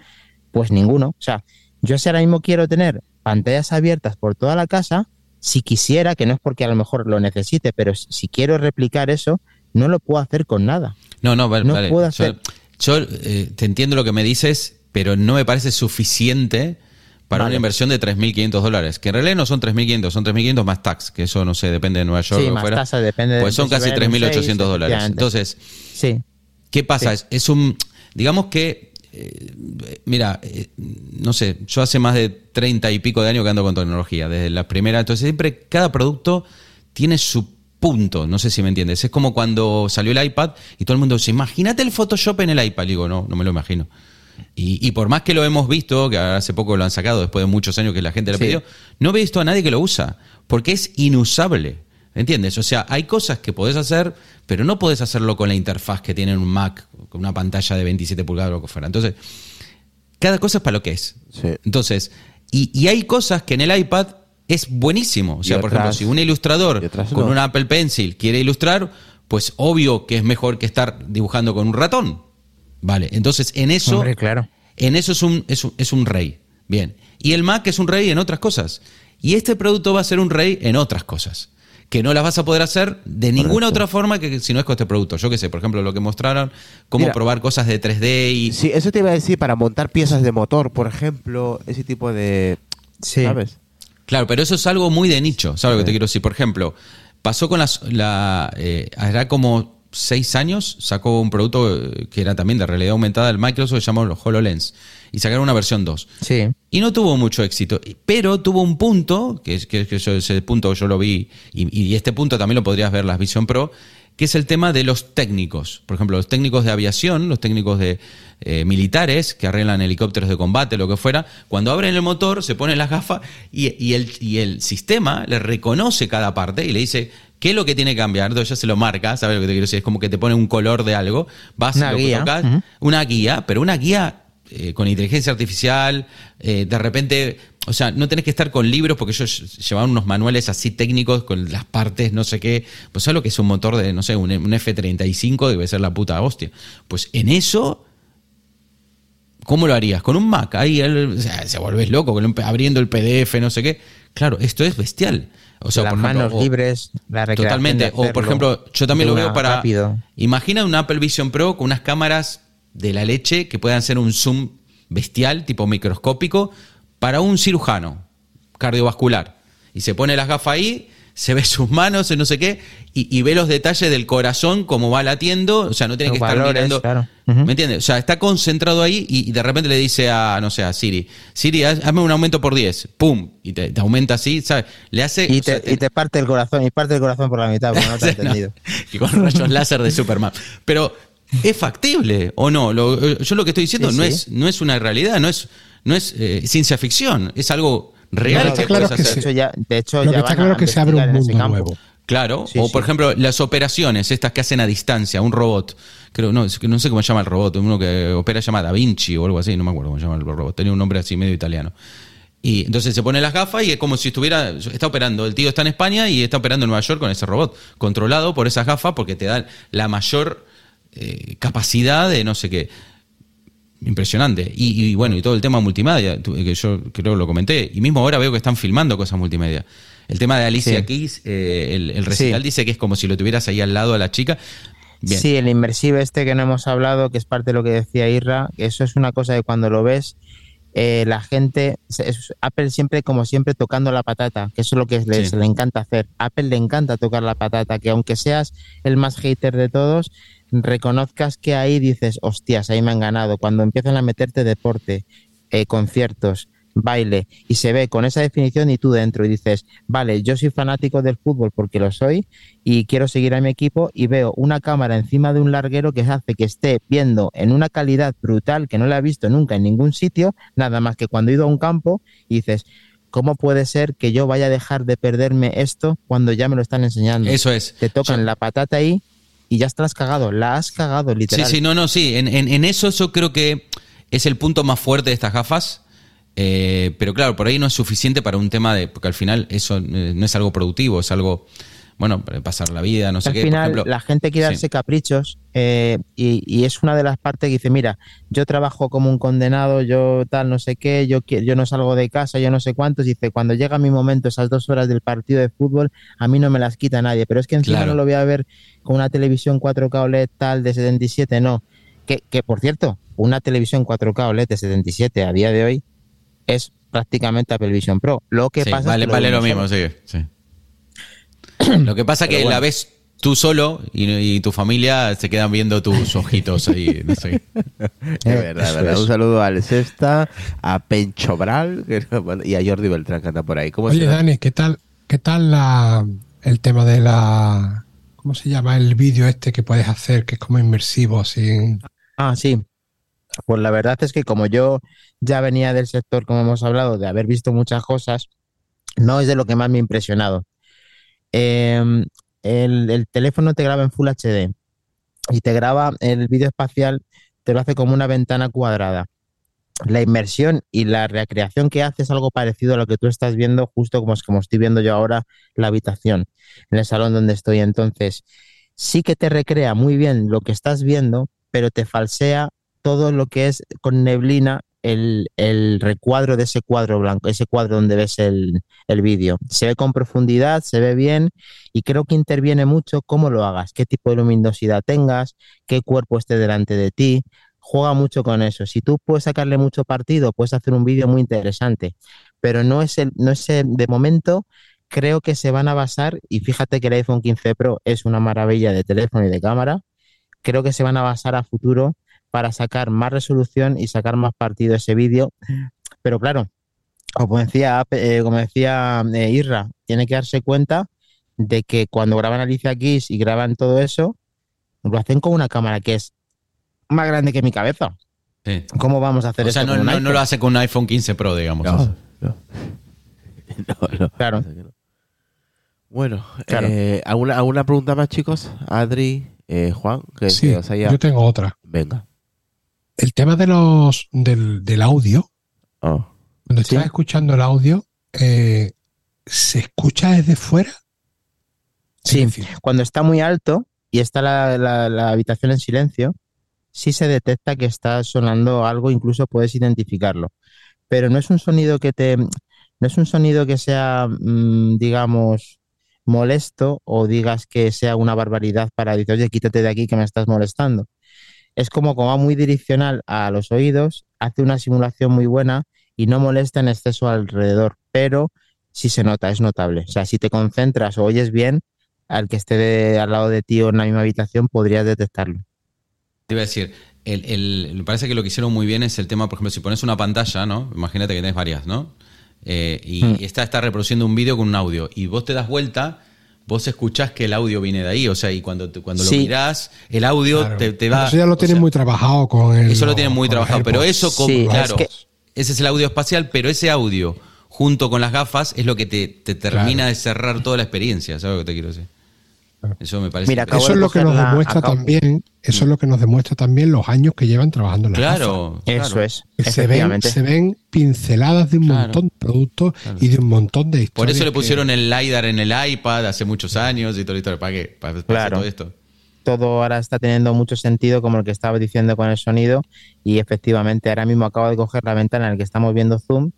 pues ninguno. O sea, yo si ahora mismo quiero tener pantallas abiertas por toda la casa, si quisiera, que no es porque a lo mejor lo necesite, pero si quiero replicar eso, no lo puedo hacer con nada. No, no, vale. No vale. puedo hacer- Yo, eh, te entiendo lo que me dices, pero no me parece suficiente para Vale. una inversión de 3.500 dólares. Que en realidad no son 3.500, son 3.500 más tax, que eso no sé, depende de Nueva York Sí, o más fuera. tasa, depende de- Pues son de si casi valen un 3.800 seis, dólares. Entonces, Sí. ¿Qué pasa? Sí. Es un. Digamos que. eh, mira, eh, no sé, yo hace más de 30 y pico de años que ando con tecnología, desde la primera. Entonces, siempre cada producto tiene su punto. No sé si me entiendes. Es como cuando salió el iPad y todo el mundo dice: Imagínate el Photoshop en el iPad. digo, no, no me lo imagino. Y, y por más que lo hemos visto, que hace poco lo han sacado después de muchos años que la gente lo Sí. pidió, no he visto a nadie que lo usa, porque es inusable. ¿Entiendes? O sea, hay cosas que podés hacer, pero no podés hacerlo con la interfaz que tiene un Mac, con una pantalla de 27 pulgadas o lo que fuera. Entonces, cada cosa es para lo que es. Sí. Entonces, y, y hay cosas que en el iPad es buenísimo. O sea, Y por ejemplo, si un ilustrador con no. un Apple Pencil quiere ilustrar, pues obvio que es mejor que estar dibujando con un ratón. Vale, entonces en eso, Hombre, claro. en eso es un, es un, es un rey. Bien. Y el Mac es un rey en otras cosas. Y este producto va a ser un rey en otras cosas. Que no las vas a poder hacer de ninguna Correcto. otra forma que si no es con este producto. Yo qué sé, por ejemplo, lo que mostraron, cómo Mira. probar cosas de 3D y. Sí, eso te iba a decir para montar piezas de motor, por ejemplo, ese tipo de. Sí. ¿Sabes? Claro, pero eso es algo muy de nicho. ¿Sabes lo que te quiero decir? Por ejemplo, pasó con las, la. Eh, hará como seis años, sacó un producto eh, que era también de realidad aumentada del Microsoft, se llamó HoloLens. Y sacaron una versión 2. Sí. Y no tuvo mucho éxito, pero tuvo un punto, que, es, que, que yo- ese punto yo lo vi, y, y este punto también lo podrías ver las Vision Pro, que es el tema de los técnicos. Por ejemplo, los técnicos de aviación, los técnicos de eh, militares que arreglan helicópteros de combate, lo que fuera, cuando abren el motor, se ponen las gafas y, y el, y el sistema le reconoce cada parte y le dice qué es lo que tiene que cambiar. Entonces ya se lo marca, ¿sabes lo que te quiero decir? Es como que te pone un color de algo, vas Una lo guía. tocas, Ujú. una guía, pero una guía eh, con inteligencia artificial, eh, de repente, o sea, no tenés que estar con libros porque ellos llevaban unos manuales así técnicos con las partes, no sé qué. Pues sabes lo que es un motor de, no sé, un, un F-35, debe ser la puta hostia. Pues en eso, ¿cómo lo harías? Con un Mac, ahí él, o sea, se volvés loco, abriendo el PDF, no sé qué. Claro, esto es bestial. O sea, Las por ejemplo, manos o- libres, la Totalmente. O por ejemplo, yo también lo veo para. rápido. Imagina un Apple Vision Pro con unas cámaras de la leche que puedan hacer un zoom bestial, tipo microscópico, para un cirujano cardiovascular. Y se pone las gafas ahí, se ve sus manos, no sé qué, y, ve los detalles del corazón, como va latiendo, o sea, no tiene que estar mirando. ¿Me entiendes? O sea, está concentrado ahí y, de repente le dice a, no sé, a Siri, Siri, hazme un aumento por 10, ¡pum! Y te, aumenta así, ¿sabes? Le hace. Y te, parte el corazón, y parte el corazón por la mitad, porque no te he entendido. y con rayos láser de Superman. Pero, ¿es factible o no? yo lo que estoy diciendo no, Es, no es una realidad, no es, no es eh, ciencia ficción, es algo real que claro puedes hacer. Ya, de hecho, lo que está claro que se abre un mundo nuevo. Claro, o por ejemplo, las operaciones, estas que hacen a distancia, un robot. Creo, no, no sé cómo se llama el robot, uno que opera se llama Da Vinci o algo así, no me acuerdo cómo se llama el robot. Tenía un nombre así medio italiano. Y entonces se pone las gafas y es como si estuviera, está operando, el tío está en España y está operando en Nueva York con ese robot, controlado por esas gafas porque te da la mayor eh, capacidad de no sé qué. Impresionante. Y, bueno, y todo el tema multimedia, que yo creo que lo comenté, y mismo ahora veo que están filmando cosas multimedia. El tema de Alicia Keys, eh, el, recital dice que es como si lo tuvieras ahí al lado a la chica. Sí, el inmersive este que no hemos hablado, que es parte de lo que decía Irra, que eso es una cosa que cuando lo ves, eh, la gente, Apple siempre como siempre tocando la patata, que eso es lo que les, le encanta hacer. Apple le encanta tocar la patata, que aunque seas el más hater de todos, reconozcas que ahí dices, hostias, ahí me han ganado. Cuando empiezan a meterte deporte, eh, conciertos, baile, y se ve con esa definición y tú dentro y dices, vale, yo soy fanático del fútbol porque lo soy y quiero seguir a mi equipo y veo una cámara encima de un larguero que hace que esté viendo en una calidad brutal que no la he visto nunca en ningún sitio, nada más que cuando he ido a un campo y dices, ¿cómo puede ser que yo vaya a dejar de perderme esto cuando ya me lo están enseñando? Eso es. Te tocan la patata ahí y ya estás cagado, la has cagado literal. Sí, sí, no, no, sí, en, en, eso yo creo que es el punto más fuerte de estas gafas. Eh, pero claro, por ahí no es suficiente para un tema de. Porque al final eso eh, no es algo productivo, es algo. Bueno, pasar la vida, no sé al qué. Al final, la gente quiere darse caprichos eh, y, y, es una de las partes que dice: Mira, yo trabajo como un condenado, yo tal, no sé qué, yo, yo no salgo de casa, yo no sé cuántos. Dice: Cuando llega mi momento, esas dos horas del partido de fútbol, a mí no me las quita nadie. Pero es que encima no lo voy a ver con una televisión 4K OLED tal de 77, no. Que, que por cierto, una televisión 4K OLED de 77 a día de hoy es prácticamente Apple Vision Pro. Lo que pasa vale, es que vale lo mismo, sí, Lo que pasa es que la ves tú solo y, tu familia se quedan viendo tus ojitos ahí. No sé. es verdad, verdad. Un saludo al Sexta, a Pencho Bral y a Jordi Beltrán que anda por ahí. ¿Cómo Oye, Dani, ¿qué tal, qué tal la, el tema de la ¿Cómo se llama el vídeo este que puedes hacer que es como inmersivo así? Ah, sí. Pues la verdad es que como yo ya venía del sector, como hemos hablado, de haber visto muchas cosas, no es de lo que más me ha impresionado. Em, el, teléfono te graba en Full HD y te graba el vídeo espacial, te lo hace como una ventana cuadrada. La inmersión y la recreación que hace es algo parecido a lo que tú estás viendo, justo como, como estoy viendo yo ahora la habitación, en el salón donde estoy. Entonces, sí que te recrea muy bien lo que estás viendo, pero te falsea todo lo que es con neblina el, recuadro de ese cuadro blanco, ese cuadro donde ves el, el vídeo. Se ve con profundidad, se ve bien y creo que interviene mucho cómo lo hagas, qué tipo de luminosidad tengas, qué cuerpo esté delante de ti. Juega mucho con eso. Si tú puedes sacarle mucho partido, puedes hacer un vídeo muy interesante, pero no es, el, no es de momento creo que se van a basar, y fíjate que el iPhone 15 Pro es una maravilla de teléfono y de cámara, creo que se van a basar a futuro para sacar más resolución y sacar más partido a ese vídeo. Pero claro, como decía, eh, como decía eh, Irra, tiene que darse cuenta de que cuando graban Alicia Keys y graban todo eso, lo hacen con una cámara que es más grande que mi cabeza. ¿Cómo vamos a hacer eso? O sea, no, lo hace con un iPhone 15 Pro, digamos. claro. Bueno, eh, ¿alguna, pregunta más, chicos? Adri, Juan, que, sí, yo tengo otra. Venga el tema de los del, audio, oh. cuando estás escuchando el audio, eh, ¿se escucha desde fuera? Sí, cuando está muy alto y está la, habitación en silencio, sí se detecta que está sonando algo, incluso puedes identificarlo. Pero no es un sonido que te. No es un sonido que sea, mm, digamos, molesto o digas que sea una barbaridad para decir, oye, quítate de aquí que me estás molestando es como, como va muy direccional a los oídos, hace una simulación muy buena y no molesta en exceso alrededor, pero sí se nota, es notable. O sea, si te concentras o oyes bien, al que esté de- al lado de ti o en la misma habitación podrías detectarlo. Te iba a decir, el, el- me parece que lo que hicieron muy bien es el tema, por ejemplo, si pones una pantalla, ¿no? Imagínate que tenés varias, ¿no? Eh, y Hmm. esta está reproduciendo un vídeo con un audio. Y vos te das vuelta, vos escuchás que el audio viene de ahí. O sea, y cuando, te- cuando Sí. lo mirás, el audio Claro. te, te va. Eso ya lo o tienen sea, muy trabajado con el. Eso lo tienen muy trabajado. Pero eso, con- Sí, es claro, que- ese es el audio espacial, pero ese audio junto con las gafas es lo que te, te termina Claro. de cerrar toda la experiencia. ¿Sabes lo que te quiero decir? Eso me parece. Mira, Eso es de lo que nos demuestra acabo- también, eso es lo que nos demuestra también los años que llevan trabajando en la Claro, Eso claro. es, Se ven, se ven pinceladas de un Claro. montón de productos y de un montón de historias. Por eso le que- pusieron el LiDAR en el iPad hace muchos años y todo, esto. ¿Para qué? Para, para todo esto. todo ahora está teniendo mucho sentido, como lo que estaba diciendo con el sonido. Y efectivamente, ahora mismo acabo de coger la ventana en la que estamos viendo Zoom.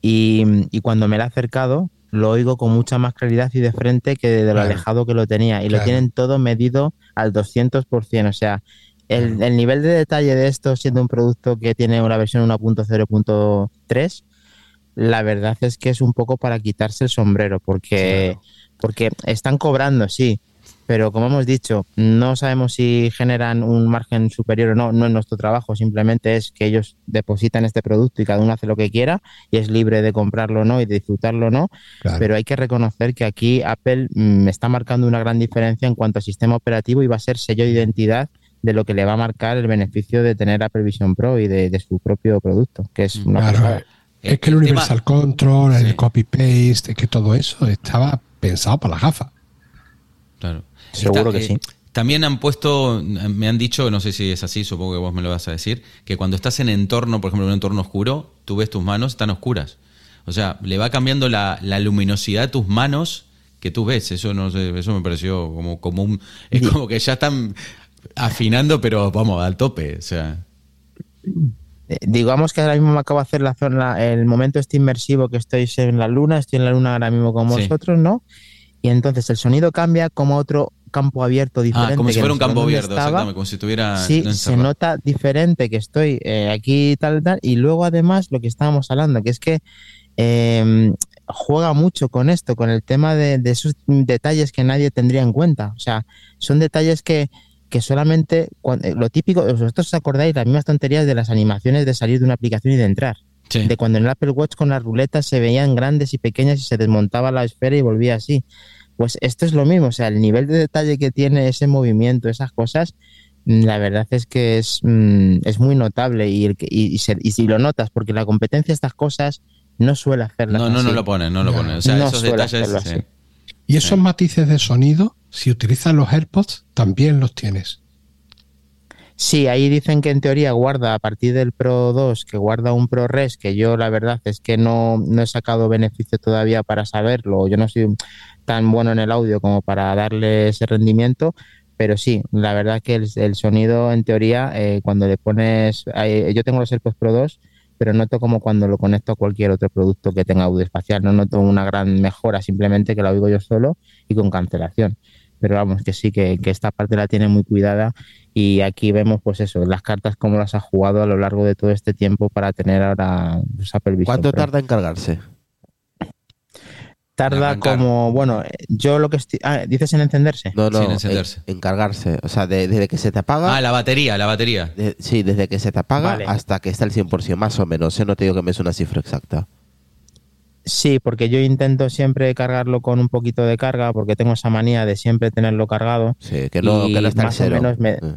Y, y cuando me la he acercado, lo oigo con mucha más claridad y de frente que de lo Claro. alejado que lo tenía. Y lo tienen todo medido al 200%. O sea, el, el nivel de detalle de esto, siendo un producto que tiene una versión 1.0.3, la verdad es que es un poco para quitarse el sombrero, porque, porque están cobrando, sí, pero como hemos dicho, no sabemos si generan un margen superior o no, no es nuestro trabajo, simplemente es que ellos depositan este producto y cada uno hace lo que quiera y es libre de comprarlo o no y de disfrutarlo o no, Claro. pero hay que reconocer que aquí Apple mm, está marcando una gran diferencia en cuanto a sistema operativo y va a ser sello de identidad de lo que le va a marcar el beneficio de tener Apple Vision Pro y de, de su propio producto, que es una Claro, eh, es que el, El tema- Universal Control, Sí. el copy-paste, es que todo eso estaba pensado para las gafas. Claro. Seguro que eh, sí. También han puesto, me han dicho, no sé si es así, supongo que vos me lo vas a decir, que cuando estás en entorno, por ejemplo, en un entorno oscuro, tú ves tus manos, están oscuras. O sea, le va cambiando la, la luminosidad a tus manos que tú ves. Eso no sé, eso me pareció como, como un. Es como que ya están afinando, pero vamos, al tope. O sea. Eh, digamos que ahora mismo me acabo de hacer la zona, el momento este inmersivo que estoy en la luna, estoy en la luna ahora mismo con Sí. vosotros, ¿no? Y entonces el sonido cambia como otro campo abierto diferente. Ah, como si fuera un campo abierto, exactamente, como si estuviera. Sí, no se nota diferente que estoy eh, aquí tal, tal. Y luego además lo que estábamos hablando, que es que eh, juega mucho con esto, con el tema de, de esos detalles que nadie tendría en cuenta. O sea, son detalles que, que solamente, cuan- eh, lo típico, vosotros os acordáis las mismas tonterías de las animaciones de salir de una aplicación y de entrar. Sí. De cuando en el Apple Watch con las ruletas se veían grandes y pequeñas y se desmontaba la esfera y volvía así. Pues esto es lo mismo, o sea, el nivel de detalle que tiene ese movimiento, esas cosas, mm, la verdad es que es, mm, es muy notable y, el que- y, y se- y si lo notas, porque la competencia estas cosas no suele hacerlas No, no, no lo ponen, no lo ponen. O sea, No esos detalles. sí. Y esos matices de sonido, si utilizas los AirPods, también los tienes. Sí, ahí dicen que en teoría guarda a partir del Pro 2, que guarda un ProRes, que yo la verdad es que no, no he sacado beneficio todavía para saberlo. Yo no soy tan bueno en el audio como para darle ese rendimiento, pero sí, la verdad que el, sonido en teoría, eh, cuando le pones, yo tengo los AirPods Pro 2, pero noto como cuando lo conecto a cualquier otro producto que tenga audio espacial, no noto una gran mejora, simplemente que la oigo yo solo y con cancelación. Pero vamos, que sí, que, que esta parte la tiene muy cuidada y aquí vemos, pues eso, las cartas cómo las ha jugado a lo largo de todo este tiempo para tener ahora Apple Vision ¿Cuánto Pro. tarda en cargarse? Tarda como, bueno, eh, yo lo que estoy... Ah, ¿dices en encenderse? No, no, Sin encenderse. En, en cargarse. O sea, de- desde que se te apaga. Ah, la batería, la batería. de- sí, desde que se te apaga Vale. hasta que está el 100%, más o menos. ¿eh? No te digo que me es una cifra exacta. Sí, porque yo intento siempre cargarlo con un poquito de carga, porque tengo esa manía de siempre tenerlo cargado. Sí, que no, que no está más o menos me- Eh.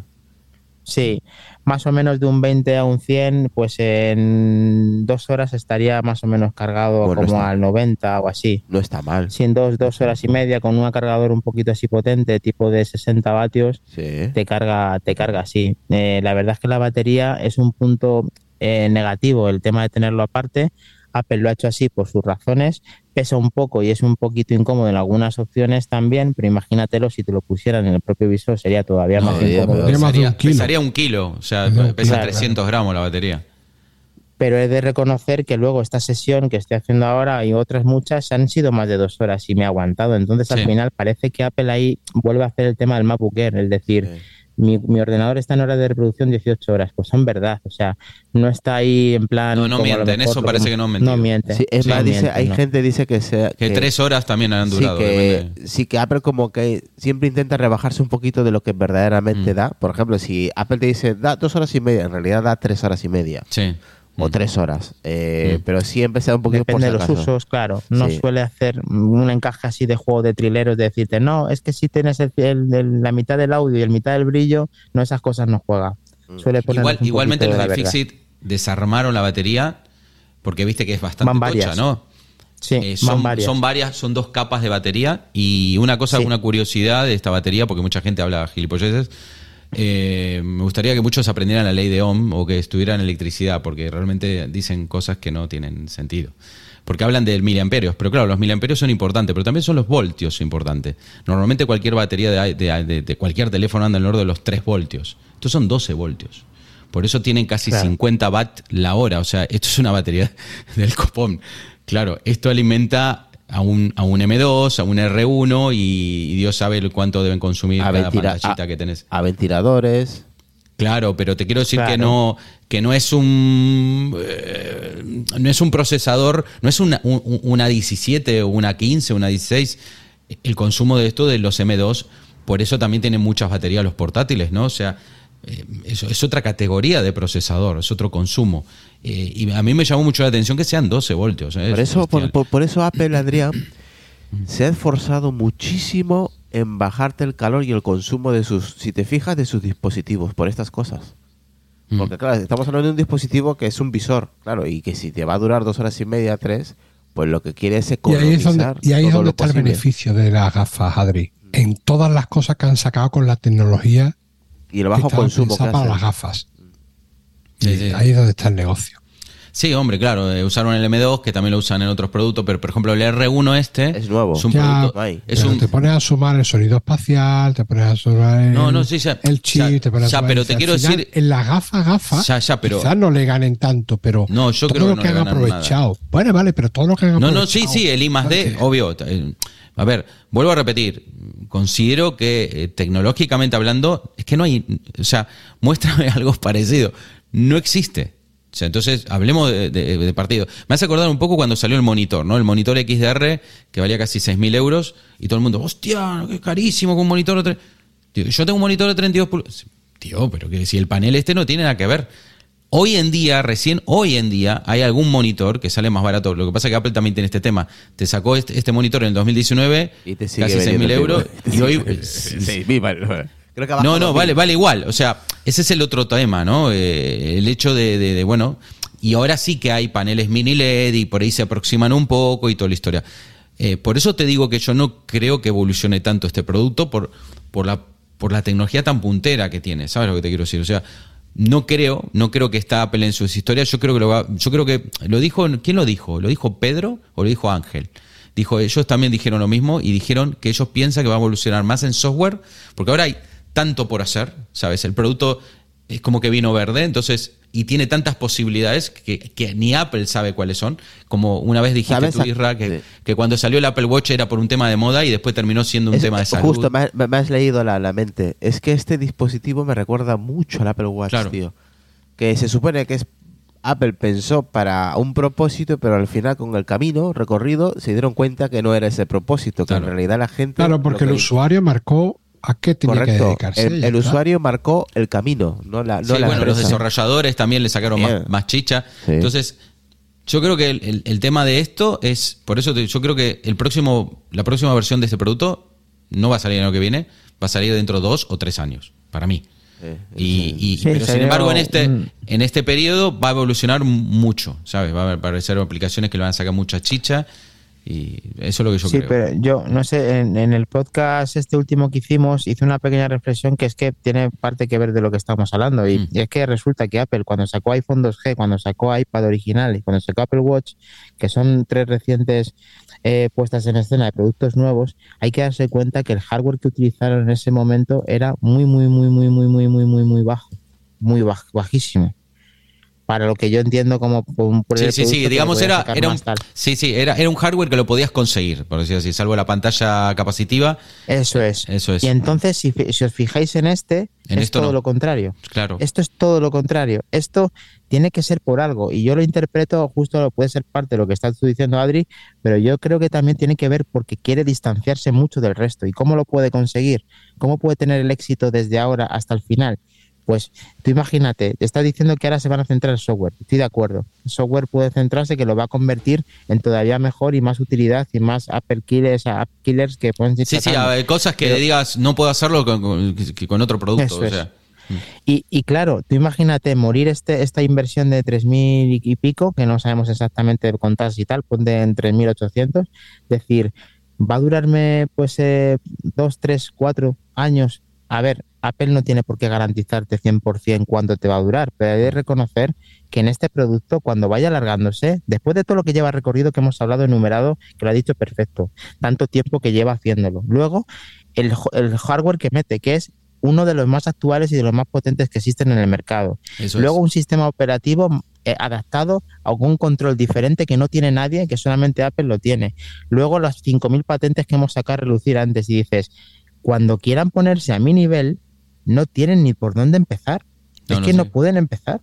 Sí, más o menos de un 20 a un 100, pues en dos horas estaría más o menos cargado Bueno, como está- al 90 o así. No está mal. Sí, en dos, dos horas y media con un cargador un poquito así potente, tipo de 60 vatios, Sí. te carga, te carga así. Eh, la verdad es que la batería es un punto eh, negativo, el tema de tenerlo aparte. Apple lo ha hecho así por sus razones, pesa un poco y es un poquito incómodo en algunas opciones también, pero imagínatelo si te lo pusieran en el propio visor sería todavía No, más incómodo. Pesaría, un kilo. pesaría un kilo. O sea, pesa kilo. 300 gramos la batería. pero he de reconocer que luego esta sesión que estoy haciendo ahora y otras muchas han sido más de dos horas y me ha aguantado. Entonces al final parece que Apple ahí vuelve a hacer el tema del MacBook Air, es decir, Sí. Mi, mi ordenador está en hora de reproducción 18 horas, pues son verdad, o sea, no está ahí en plan... No, no mienten, mejor eso parece que no mentido. No miente. Sí, es Sí, más, no dice, miente, hay no. gente dice que se Que tres horas también han sí durado. que, sí que Apple como que siempre intenta rebajarse un poquito de lo que verdaderamente Mm. da. Por ejemplo, si Apple te dice da dos horas y media, en realidad da tres horas y media Sí. O Mm. tres horas. Eh, Mm. Pero siempre se da un poquito Depende de por los si acaso. usos, claro. No Sí. suele hacer un encaje así de juego de trileros de decirte, no, es que si tienes el, el- el- la mitad del audio y el mitad del brillo, no, esas cosas no juega. Mm. Suele poner Igual, igualmente los de Fixit desarmaron la batería porque viste que es bastante Van tocha. ¿no? Sí, Eh, van son, varias. son varias, son dos capas de batería y una cosa, Sí. una curiosidad de esta batería, porque mucha gente habla gilipolleces, eh, me gustaría que muchos aprendieran la ley de Ohm o que estuvieran en electricidad, porque realmente dicen cosas que no tienen sentido. Porque hablan de miliamperios, pero claro, los miliamperios son importantes, pero también son los voltios importantes. Normalmente cualquier batería de, de- de- de cualquier teléfono anda alrededor de los 3 voltios. Estos son 12 voltios. Por eso tienen casi Claro. 50 watt la hora. O sea, esto es una batería del copón. Claro, esto alimenta a un, a un M2, a un R1 y, y Dios sabe cuánto deben consumir A, cada pantallita a- que tenés. a ventiladores. Claro, pero te quiero decir que Claro. no que no es un eh, no es un procesador, no es una, un- una 17 o una 15, una 16 el consumo de esto de los M2, por eso también tienen muchas baterías los portátiles, ¿no? O sea, eh, eso es otra categoría de procesador, es otro consumo. Eh, y a mí me llamó mucho la atención que sean 12 voltios. ¿eh? Por Es eso, por, bestial. por- por eso Apple, Adrián, se ha esforzado muchísimo en bajarte el calor y el consumo de sus, si te fijas, de sus dispositivos, por estas cosas. Mm. Porque claro, estamos hablando de un dispositivo que es un visor, claro, y que si te va a durar dos horas y media, tres, pues lo que quiere es Y ahí es donde, economizar y ahí es donde está el beneficio de las gafas, Adri. En todas las cosas que han sacado con la tecnología Y el bajo consumo que pensadas para hace. las gafas. Sí, Y sí. ahí es donde está el negocio. Sí, hombre, claro, eh, usaron el M2, que también lo usan en otros productos, pero por ejemplo el R1 este Es nuevo. un Ya, producto, es un, te pones a sumar el sonido espacial, te pones a sumar el, No, no, sí, ya. el chip, Ya, te pones a sumar pero el- te quiero final, decir- En las gafas, gafas, Ya, ya, pero- quizás no le ganen tanto, pero No, yo todo creo lo que no han aprovechado. Bueno, vale, pero todo lo que han No, aprovechado. no, sí, sí, el I más D, obvio. Eh, A ver, vuelvo a repetir. Considero que eh, tecnológicamente hablando, es que no hay. O sea, muéstrame algo parecido. No existe. O sea, entonces, hablemos de, de- partido. Me hace acordar un poco cuando salió el monitor, ¿no? El monitor XDR, que valía casi 6.000 euros, y todo el mundo, hostia, qué carísimo con un monitor de tre-". Tío, yo tengo un monitor de 32 pulgadas. Tío, pero que si el panel este no tiene nada que ver. Hoy en día, recién hoy en día, hay algún monitor que sale más barato. Lo que pasa es que Apple también tiene este tema. Te sacó este, este monitor en el 2019, Y te sigue casi 6.000 vendiendo, euros, y hoy... vendiendo. Sí, sí, vale, vale. Creo que ha No, no, vale, vale igual. O sea, ese es el otro tema, ¿no? Eh, el hecho de, de- de, bueno, y ahora sí que hay paneles mini LED y por ahí se aproximan un poco y toda la historia. Eh, por eso te digo que yo no creo que evolucione tanto este producto por, por, la, por la tecnología tan puntera que tiene. ¿Sabes lo que te quiero decir? O sea, no creo, no creo que está Apple en sus historias. Yo creo que lo va, yo creo que lo dijo, ¿quién lo dijo? ¿Lo dijo Pedro o lo dijo Ángel? Dijo, ellos también dijeron lo mismo y dijeron que ellos piensan que va a evolucionar más en software, porque ahora hay tanto por hacer, ¿sabes? El producto es como que vino verde, entonces, y tiene tantas posibilidades que, que ni Apple sabe cuáles son. Como una vez dijiste ¿Sabes? tú, Isra, que, Sí. que cuando salió el Apple Watch era por un tema de moda y después terminó siendo un Es- tema de salud. Justo, me, has leído la, la mente. Es que este dispositivo me recuerda mucho al Apple Watch, Claro. tío. Que se supone que es Apple pensó para un propósito, pero al final con el camino recorrido se dieron cuenta que no era ese propósito, que Claro. en realidad la gente... Claro, porque que- el usuario marcó a qué tenía que Correcto. dedicarse. El, usuario marcó el camino, no la, no Sí, la bueno, los desarrolladores también le sacaron más, más chicha. Sí. Entonces, yo creo que el, el- el tema de esto es, por eso te- yo creo que el próximo, la próxima versión de este producto no va a salir el año que viene, va a salir dentro de dos o tres años, para mí. Y, y- Sí, pero sin embargo en este un- en este periodo va a evolucionar mucho, ¿sabes? Va a aparecer aplicaciones que le van a sacar mucha chicha y eso es lo que yo sí, creo. pero yo no sé, en, en el podcast este último que hicimos hice una pequeña reflexión que es que tiene parte que ver de lo que estamos hablando y, Mm. y es que resulta que Apple cuando sacó iPhone 2G, cuando sacó iPad original y cuando sacó Apple Watch, que son tres recientes eh, puestas en escena de productos nuevos, hay que darse cuenta que el hardware que utilizaron en ese momento era muy, muy, muy, muy, muy, muy, muy, muy, muy bajo, muy baj- bajísimo. Para lo que yo entiendo como un Sí, sí, sí, digamos era, era un, sí, sí, era, era un hardware que lo podías conseguir, por decirlo así, salvo la pantalla capacitiva. Eso es. Eso es. Y entonces, si, os fijáis en este, es todo lo contrario. Claro. Esto es todo lo contrario. Esto tiene que ser por algo. Y yo lo interpreto, justo puede ser parte de lo que estás tú diciendo, Adri, pero yo creo que también tiene que ver porque quiere distanciarse mucho del resto. ¿Y cómo lo puede conseguir? ¿Cómo puede tener el éxito desde ahora hasta el final? Pues tú imagínate, te estás diciendo que ahora se van a centrar en software. Estoy de acuerdo. El software puede centrarse que lo va a convertir en todavía mejor y más utilidad y más Apple killers, app killers que pueden ser. Sí, sí, cosas que digas no puedo hacerlo con, otro producto. y, y, claro, tú imagínate morir este, esta inversión de 3.000 y pico, que no sabemos exactamente contar si tal, ponte en 3.800, decir, va a durarme pues eh, dos, tres, cuatro años. A ver, Apple no tiene por qué garantizarte 100% cuánto te va a durar, pero hay que reconocer que en este producto, cuando vaya alargándose, después de todo lo que lleva recorrido que hemos hablado enumerado, que lo ha dicho perfecto, tanto tiempo que lleva haciéndolo. Luego, el, hardware que mete, que es uno de los más actuales y de los más potentes que existen en el mercado. Luego, un sistema operativo eh, adaptado a un control diferente que no tiene nadie, que solamente Apple lo tiene. Luego, las 5.000 patentes que hemos sacado a relucir antes y dices, cuando quieran ponerse a mi nivel, no tienen ni por dónde empezar. es que no pueden empezar.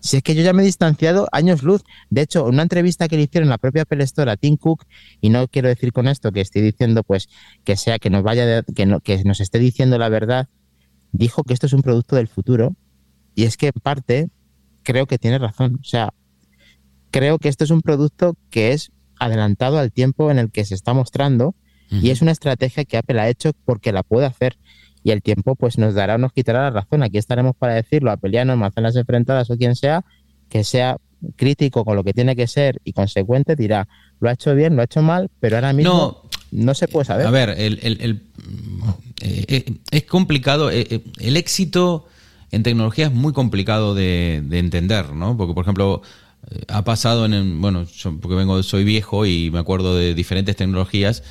Si es que yo ya me he distanciado años luz. De hecho, en una entrevista que le hicieron en la propia Apple Store a Tim Cook, y no quiero decir con esto que estoy diciendo pues que sea que nos vaya que, no, que nos esté diciendo la verdad, dijo que esto es un producto del futuro. Y es que en parte creo que tiene razón. O sea, creo que esto es un producto que es adelantado al tiempo en el que se está mostrando y es una estrategia que Apple ha hecho porque la puede hacer y el tiempo pues nos dará o nos quitará la razón. Aquí estaremos para decirlo a Peliano, Manzanas Enfrentadas o quien sea, que sea crítico con lo que tiene que ser y consecuente, dirá, lo ha hecho bien, lo ha hecho mal, pero ahora mismo no, se puede saber. A ver, el, el, eh, eh, es complicado, eh, el éxito en tecnología es muy complicado de, de entender, ¿no? Porque, por ejemplo, ha pasado en, bueno, yo porque vengo, soy viejo y me acuerdo de diferentes tecnologías,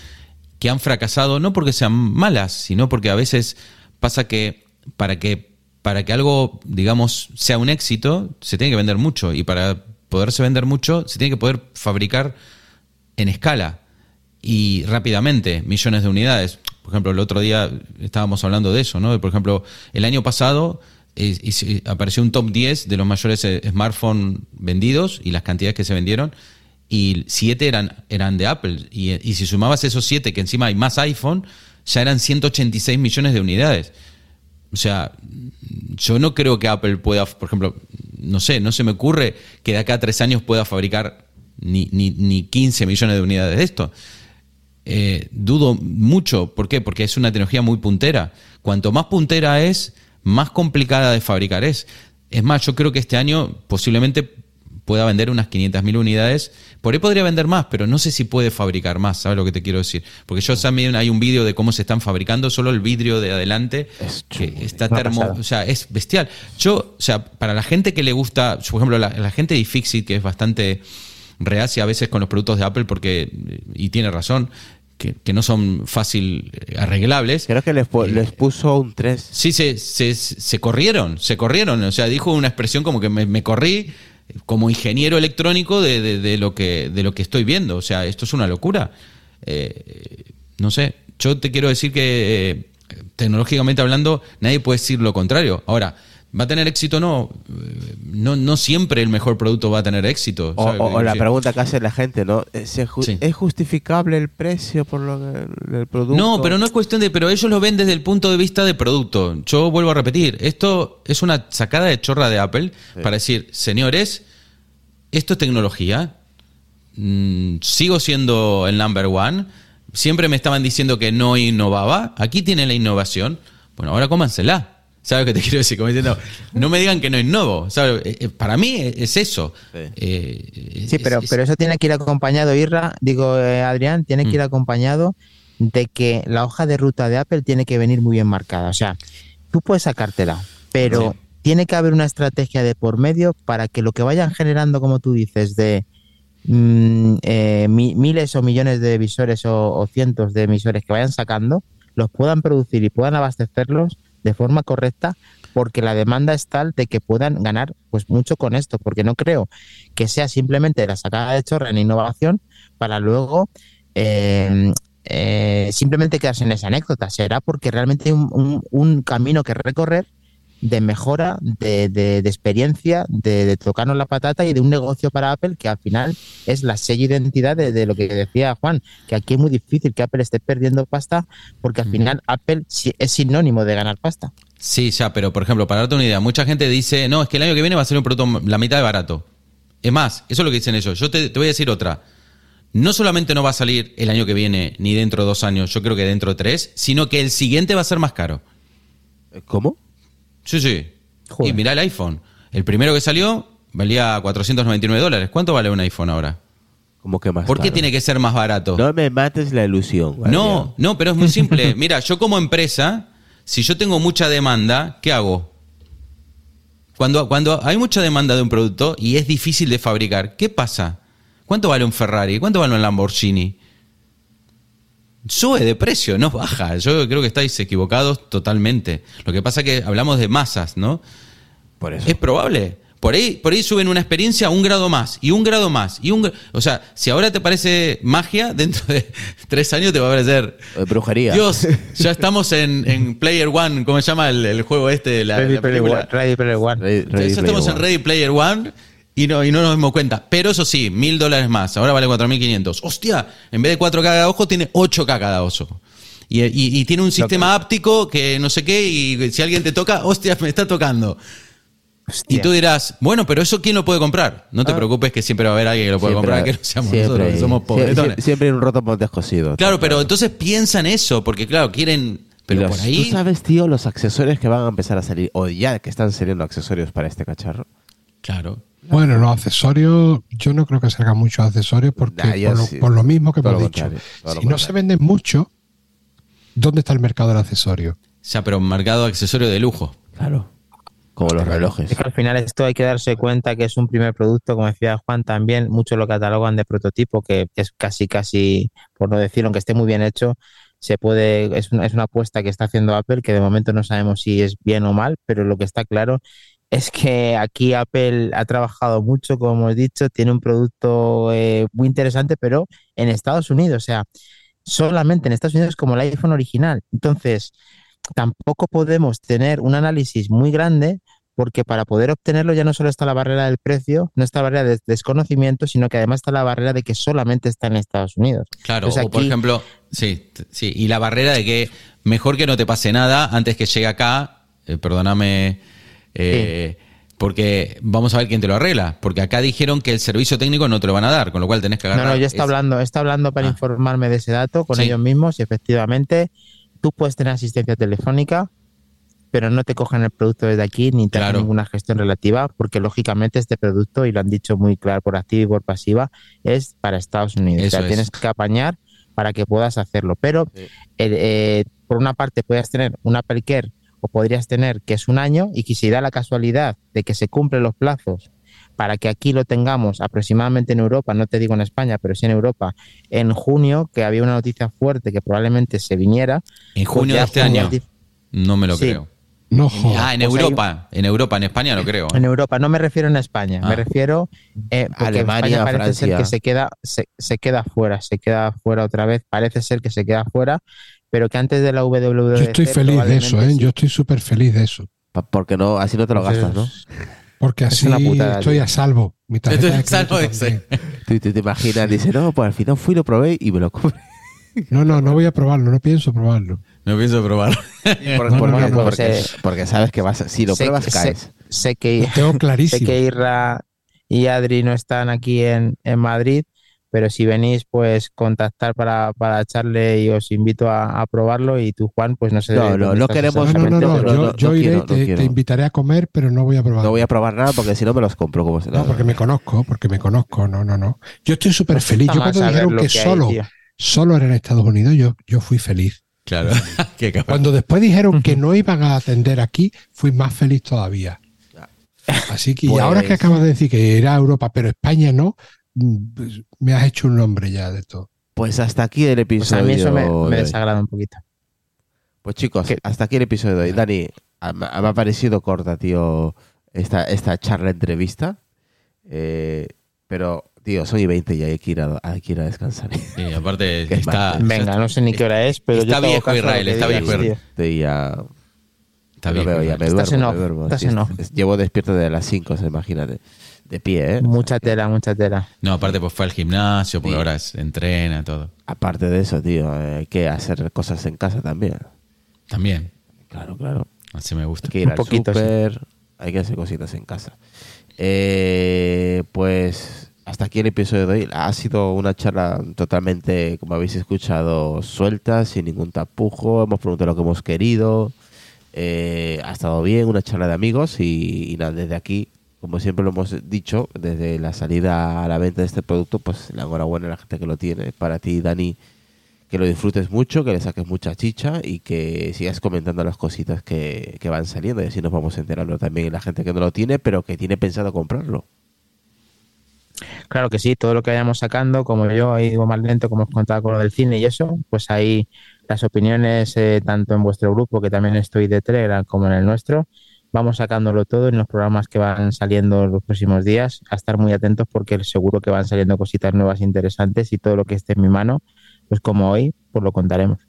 que han fracasado no porque sean malas, sino porque a veces pasa que para que para que algo, digamos, sea un éxito, se tiene que vender mucho y para poderse vender mucho, se tiene que poder fabricar en escala y rápidamente, millones de unidades. Por ejemplo, el otro día estábamos hablando de eso, ¿no? Por ejemplo, el año pasado eh, apareció un top 10 de los mayores eh, smartphones vendidos y las cantidades que se vendieron y siete eran, eran de Apple. Y, si sumabas esos siete, que encima hay más iPhone, ya eran 186 millones de unidades. O sea, yo no creo que Apple pueda, por ejemplo, no sé, no se me ocurre que de acá a tres años pueda fabricar ni, ni, ni 15 millones de unidades de esto. Eh, dudo mucho. ¿Por qué? Porque es una tecnología muy puntera. Cuanto más puntera es, más complicada de fabricar es. Es más, yo creo que este año posiblemente pueda vender unas 500.000 unidades. Por ahí podría vender más, pero no sé si puede fabricar más, ¿sabes lo que te quiero decir? Porque yo también hay un vídeo de cómo se están fabricando, solo el vidrio de adelante, que está termo, o sea, es bestial. Yo, o sea, para la gente que le gusta, por ejemplo, la, gente de iFixit, que es bastante reacia a veces con los productos de Apple, porque, y tiene razón, que, no son fácil arreglables. Creo que les, les puso un 3. Sí, se, se, se, corrieron, se corrieron. O sea, dijo una expresión como que me, me corrí como ingeniero electrónico de, lo que, de lo que estoy viendo. O sea, esto es una locura. Eh, no sé, yo te quiero decir que eh, tecnológicamente hablando nadie puede decir lo contrario. Ahora, ¿Va a tener éxito o no? no? No siempre el mejor producto va a tener éxito. O, la pregunta que hace la gente, ¿no? ¿Es, justificable el precio por lo del producto? No, pero no es cuestión de... Pero ellos lo ven desde el punto de vista de producto. Yo vuelvo a repetir, esto es una sacada de chorra de Apple para decir, señores, esto es tecnología, mm, sigo siendo el number one, siempre me estaban diciendo que no innovaba, aquí tiene la innovación, bueno, ahora cómansela. ¿Sabes lo que te quiero decir? Como diciendo, no me digan que no innovo. ¿sabes? Eh, eh, para mí es eso. Sí, eh, pero, pero eso tiene que ir acompañado, Irra, digo, Adrián, tiene que ir mm. acompañado de que la hoja de ruta de Apple tiene que venir muy bien marcada. O sea, tú puedes sacártela, pero tiene que haber una estrategia de por medio para que lo que vayan generando, como tú dices, de mm, miles o millones de emisores o cientos de emisores que vayan sacando, los puedan producir y puedan abastecerlos de forma correcta porque la demanda es tal de que puedan ganar pues mucho con esto, porque no creo que sea simplemente la sacada de chorra en innovación para luego eh, eh, simplemente quedarse en esa anécdota. Será porque realmente hay un, camino que recorrer de mejora, de, de- de experiencia, de, de tocarnos la patata y de un negocio para Apple que al final es la sello identidad de, de lo que decía Juan, que aquí es muy difícil que Apple esté perdiendo pasta porque al final Apple es sinónimo de ganar pasta. Sí, ya, pero por ejemplo, para darte una idea, mucha gente dice, no, es que el año que viene va a ser un producto la mitad de barato. Es más, eso es lo que dicen ellos. Yo te, te voy a decir otra. No solamente no va a salir el año que viene ni dentro de dos años, yo creo que dentro de tres, sino que el siguiente va a ser más caro. ¿Cómo? Sí, sí. Joder. Y mirá el iPhone. El primero que salió valía 499 dólares. ¿Cuánto vale un iPhone ahora? ¿Cómo que más ¿Por qué caro? tiene que ser más barato? No me mates la ilusión. No, no, pero es muy simple. Mira, yo como empresa, si yo tengo mucha demanda, ¿qué hago? Cuando, cuando hay mucha demanda de un producto y es difícil de fabricar, ¿qué pasa? ¿Cuánto vale un Ferrari? ¿Cuánto vale un Lamborghini? Sube de precio, no baja. Yo creo que estáis equivocados totalmente. Lo que pasa es que hablamos de masas, ¿no? Por eso. Es probable. Por ahí, por ahí suben una experiencia un grado más, y un grado más, y un O sea, si ahora te parece magia, dentro de tres años te va a parecer. Eh, brujería. Dios, ya estamos en, en Player One, ¿cómo se llama el, el juego este? La, Ready la Player película? One, Ready Player One. Ready- Ya estamos Player en. Ready Player One y no, y no nos dimos cuenta. Pero eso sí, mil dólares más. Ahora vale 4.500. Hostia, en vez de 4K cada ojo, tiene 8K cada oso. Y, y- y tiene un sistema áptico que no sé qué, y si alguien te toca, hostia, me está tocando. Y tú dirás, bueno, pero eso ¿quién lo puede comprar? No te Ah. preocupes que siempre va a haber alguien que lo puede Siempre- comprar, que no seamos siempre nosotros, que somos sie- Siempre hay un roto por descosido. Claro, pero entonces piensan eso, porque claro, quieren... Pero los- por ahí... ¿Tú sabes, tío, los accesorios que van a empezar a salir, o ya que están saliendo accesorios para este cacharro? Claro. Bueno, los accesorios, yo no creo que salgan muchos accesorios porque Nah, por, lo, sí. por lo mismo que Todo hemos dicho. Si no se venden mucho, ¿dónde está el mercado del accesorio? Ya, pero mercado accesorio de lujo. Claro. Como los relojes. Es que al final esto hay que darse cuenta que es un primer producto, como decía Juan también, muchos lo catalogan de prototipo, que es casi, casi, por no decir, aunque esté muy bien hecho, se puede, es una, es una apuesta que está haciendo Apple, que de momento no sabemos si es bien o mal, pero lo que está claro es que aquí Apple ha trabajado mucho, como hemos dicho, tiene un producto eh, muy interesante, pero en Estados Unidos, o sea, solamente en Estados Unidos como el iPhone original. Entonces, tampoco podemos tener un análisis muy grande porque para poder obtenerlo ya no solo está la barrera del precio, no está la barrera de desconocimiento, sino que además está la barrera de que solamente está en Estados Unidos. Claro, Entonces, o por ejemplo, sí, sí, y la barrera de que mejor que no te pase nada antes que llegue acá, eh, perdóname, eh, porque vamos a ver quién te lo arregla, porque acá dijeron que el servicio técnico no te lo van a dar, con lo cual tenés que No, agarrar. no, yo está es- hablando, está hablando para Ah. informarme de ese dato con Sí. ellos mismos y efectivamente tú puedes tener asistencia telefónica, pero no te cogen el producto desde aquí ni te hacen Claro. ninguna gestión relativa, porque lógicamente este producto, y lo han dicho muy claro por activa y por pasiva, es para Estados Unidos. Eso o sea, es. tienes que apañar para que puedas hacerlo. Pero Sí. eh, eh, por una parte puedes tener un Apple Care o podrías tener que es un año y que si da la casualidad de que se cumplen los plazos para que aquí lo tengamos aproximadamente en Europa, no te digo en España, pero sí en Europa, en junio, que había una noticia fuerte que probablemente se viniera. en pues junio de este junio año. No me lo Sí. creo. No jodas. Ah, en Pues Europa, en Europa, en España no creo. ¿eh? En Europa, no me refiero en España, Ah. me refiero eh, porque Alemania, España parece ser que se queda, se, se queda fuera, se queda fuera otra vez, parece ser que se queda fuera, pero que antes de la WWDC Yo estoy feliz de eso, ¿eh? Yo estoy súper feliz de eso. Porque no, así no te lo gastas, ¿no? Porque así putada, estoy tío. a salvo. Mi tarjeta Estoy de a salvo ese. Tú, tú te imaginas, dice, no, pues al final fui, lo probé y me lo compré. No, no, no voy a probarlo, no pienso probarlo. No pienso probar. Por- No, no, porque, no, no, porque- sé- porque sabes que vas a, si lo sé- pruebas, sé- caes. sé que Lo tengo Sé clarísimo. que Irra y Adri no están aquí en, en Madrid, pero si venís, pues contactar para, para echarle y os invito a, a probarlo. Y tú, Juan, pues no sé. No, dónde no, no queremos- No, no, no, yo, no- yo no iré quiero, te, invitaré a comer, pero no voy a probar. No voy a probar nada porque si no me los compro. Como se- No, porque me conozco, porque me conozco, no, no, no. Yo estoy súper Pues feliz. Yo cuando dijeron que que hay, solo, tío. solo era en Estados Unidos, yo, yo fui feliz. claro. Cuando después dijeron que no iban a atender aquí, fui más feliz todavía. Así que, y Pues- ahora que acabas de decir que era Europa, pero España no, pues, me has hecho un nombre ya de todo. Pues hasta aquí el Pues episodio. a mí eso me, desagrada un poquito. Pues chicos, ¿Qué? hasta aquí el episodio de hoy. Dani, me ha parecido corta, tío, esta, esta charla entrevista. Eh, pero, tío, soy 20 y hay que ir a, hay que ir a descansar. Sí, aparte está, Venga, no sé ni qué hora es, pero Está yo viejo Israel, que está viejo tío. Estoy ya... está bien. veo ya, me Estás duermo, me Sí, en off. es- Llevo despierto de las 5, imagínate. De pie, ¿eh? Mucha tela, mucha tela. No, aparte pues fue al gimnasio, porque Sí. ahora es- entrena, todo. Aparte de eso, tío, hay que hacer cosas en casa también. También. Claro, claro. Así me gusta. Hay que ir Un al poquito, sí. súper, hay que hacer cositas en casa. Eh, pues hasta aquí el episodio de hoy. Ha sido una charla totalmente, como habéis escuchado, suelta, sin ningún tapujo. Hemos preguntado lo que hemos querido. Eh, ha estado bien, una charla de amigos y, y nada, desde aquí, como siempre lo hemos dicho, desde la salida a la venta de este producto, pues la enhorabuena a la gente que lo tiene. Para ti, Dani, que lo disfrutes mucho, que le saques mucha chicha y que sigas comentando las cositas que, que van saliendo y así nos vamos enterando también la gente que no lo tiene, pero que tiene pensado comprarlo. Claro que sí, todo lo que vayamos sacando, como yo he ido más lento, como os contaba con lo del cine y eso, pues ahí las opiniones, eh, tanto en vuestro grupo, que también estoy de Telegram, como en el nuestro, vamos sacándolo todo en los programas que van saliendo los próximos días, a estar muy atentos porque seguro que van saliendo cositas nuevas interesantes y todo lo que esté en mi mano, pues como hoy, pues lo contaremos.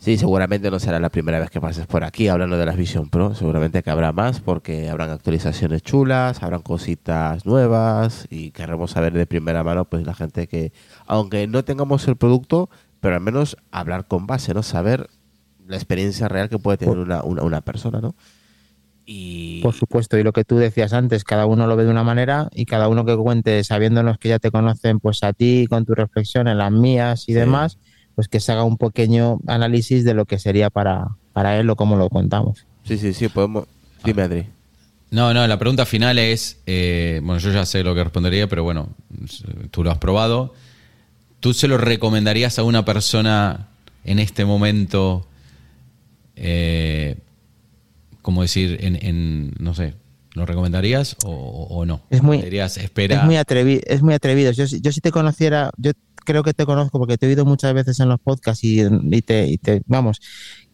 Sí, seguramente no será la primera vez que pases por aquí hablando de las Vision Pro. Seguramente que habrá más porque habrán actualizaciones chulas, habrán cositas nuevas y querremos saber de primera mano pues la gente que, aunque no tengamos el producto, pero al menos hablar con base, ¿no? Saber la experiencia real que puede tener una, una, una persona, ¿no? Y Por supuesto, y lo que tú decías antes, cada uno lo ve de una manera y cada uno que cuente, sabiéndonos que ya te conocen, pues a ti, con tu reflexión, en las mías y Sí. demás, pues que se haga un pequeño análisis de lo que sería para, para él o cómo lo contamos. sí, sí, sí, podemos... Dime, Adri. No, no, la pregunta final es, eh, bueno, yo ya sé lo que respondería, pero bueno, tú lo has probado. ¿Tú se lo recomendarías a una persona en este momento, eh, como decir, en, en, no sé, ¿lo recomendarías o, o no? Es muy- Dirías, espera. Es muy, atrevi es muy atrevido. Yo, yo si te conociera, yo creo que te conozco porque te he oído muchas veces en los podcasts y, y te, y te- vamos,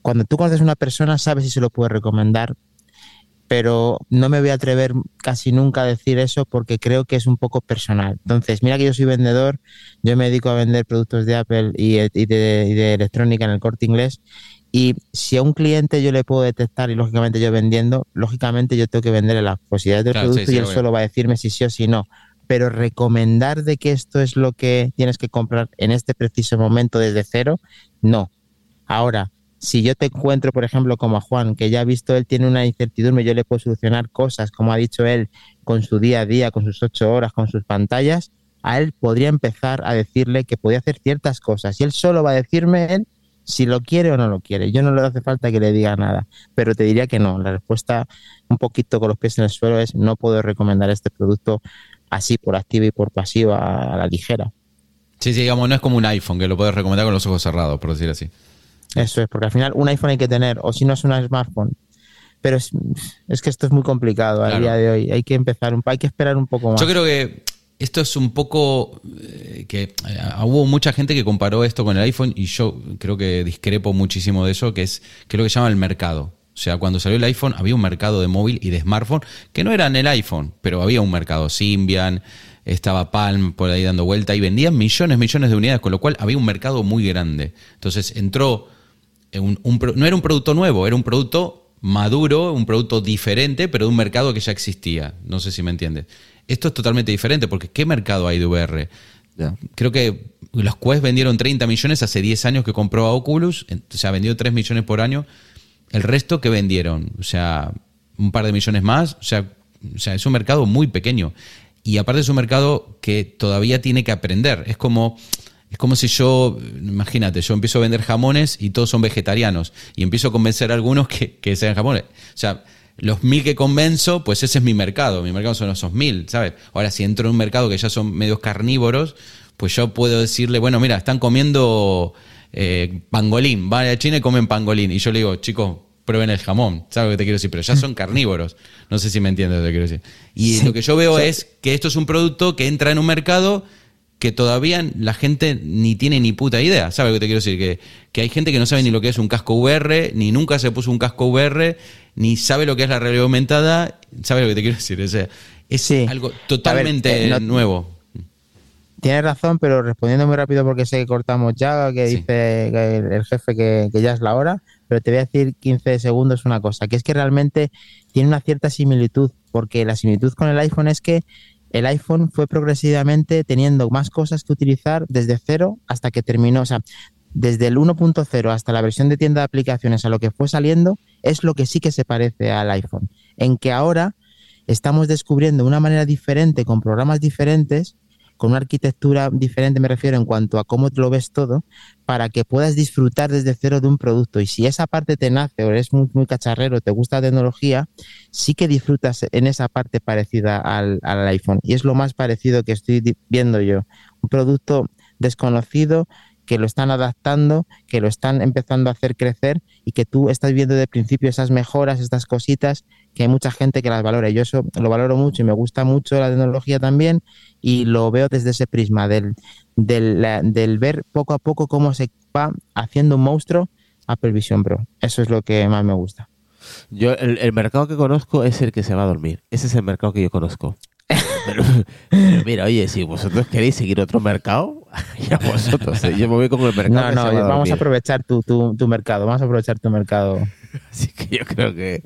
cuando tú conoces a una persona sabes si se lo puedes recomendar, pero no me voy a atrever casi nunca a decir eso porque creo que es un poco personal. Entonces, mira que yo soy vendedor, yo me dedico a vender productos de Apple y, y de, y de electrónica en el corte inglés. Y si a un cliente yo le puedo detectar, y lógicamente yo vendiendo, lógicamente yo tengo que venderle las posibilidades del Claro, sí, producto sí, y él solo va a decirme si sí o si no. Pero recomendar de que esto es lo que tienes que comprar en este preciso momento desde cero, no. Ahora, si yo te encuentro, por ejemplo, como a Juan, que ya ha visto él tiene una incertidumbre, yo le puedo solucionar cosas, como ha dicho él, con su día a día, con sus ocho horas, con sus pantallas, a él podría empezar a decirle que podía hacer ciertas cosas y él solo va a decirme él si lo quiere o no lo quiere. Yo no le hace falta que le diga nada, pero te diría que no. La respuesta, un poquito con los pies en el suelo, es no puedo recomendar este producto así por activa y por pasiva a la ligera. Sí, sí, digamos, no es como un iPhone que lo puedes recomendar con los ojos cerrados, por decir así. Eso es, porque al final un iPhone hay que tener, o si no es un smartphone. Pero es, es que esto es muy complicado a Claro. día de hoy. Hay que empezar, un, hay que esperar un poco más. Yo creo que esto es un poco eh, que eh, hubo mucha gente que comparó esto con el iPhone y yo creo que discrepo muchísimo de eso, que es, que lo que llama el mercado. O sea, cuando salió el iPhone había un mercado de móvil y de smartphone que no eran el iPhone, pero había un mercado Symbian, estaba Palm por ahí dando vuelta y vendían millones, millones de unidades, con lo cual había un mercado muy grande. Entonces entró, en un, un no era un producto nuevo, era un producto maduro, un producto diferente, pero de un mercado que ya existía. No sé si me entiendes. Esto es totalmente diferente, porque ¿qué mercado hay de VR? Creo que los Quest vendieron 30 millones hace 10 años que compró a Oculus, o sea, vendió 3 millones por año. El resto que vendieron, o sea, un par de millones más, o sea, o sea, es un mercado muy pequeño. Y aparte es un mercado que todavía tiene que aprender. Es como, es como si yo, imagínate, yo empiezo a vender jamones y todos son vegetarianos. Y empiezo a convencer a algunos que, que sean jamones. O sea, los mil que convenzo, pues ese es mi mercado. Mi mercado son esos mil, ¿sabes? Ahora, si entro en un mercado que ya son medios carnívoros, pues yo puedo decirle, bueno, mira, están comiendo eh, pangolín. Van a China y comen pangolín. Y yo le digo, chicos, prueben el jamón. ¿Sabes lo que te quiero decir? Pero ya son carnívoros. No sé si me entiendes lo que quiero decir. Y lo que yo veo es que esto es un producto que entra en un mercado que todavía la gente ni tiene ni puta idea. ¿Sabes lo que te quiero decir? Que, que hay gente que no sabe ni lo que es un casco VR, ni nunca se puso un casco VR, ni sabe lo que es la realidad aumentada. ¿Sabes lo que te quiero decir? O sea, es Sí. algo totalmente ver, eh, no- nuevo. Tienes razón, pero respondiendo muy rápido porque sé que cortamos ya, que Sí. dice que el, el jefe que, que ya es la hora, pero te voy a decir 15 segundos una cosa, que es que realmente tiene una cierta similitud, porque la similitud con el iPhone es que el iPhone fue progresivamente teniendo más cosas que utilizar desde cero hasta que terminó, o sea, desde el 1.0 hasta la versión de tienda de aplicaciones a lo que fue saliendo, es lo que sí que se parece al iPhone, en que ahora estamos descubriendo una manera diferente, con programas diferentes, con una arquitectura diferente, me refiero en cuanto a cómo lo ves todo, para que puedas disfrutar desde cero de un producto. Y si esa parte te nace o eres muy, muy cacharrero, te gusta la tecnología, sí que disfrutas en esa parte parecida al, al iPhone. Y es lo más parecido que estoy viendo yo. Un producto desconocido que lo están adaptando, que lo están empezando a hacer crecer y que tú estás viendo de principio esas mejoras, estas cositas, que hay mucha gente que las valora. Yo eso lo valoro mucho y me gusta mucho la tecnología también y lo veo desde ese prisma del, del, ver poco a poco cómo se va haciendo un monstruo Apple Vision Pro. Eso es lo que más me gusta. Yo, el mercado que conozco es el que se va a dormir. Ese es el mercado que yo conozco. Pero, pero mira, oye, si vosotros queréis seguir otro mercado, ya vosotros. ¿eh? Yo me voy con el mercado. No, no, va a vamos a aprovechar tu, tu, tu mercado, vamos a aprovechar tu mercado. Así que yo creo que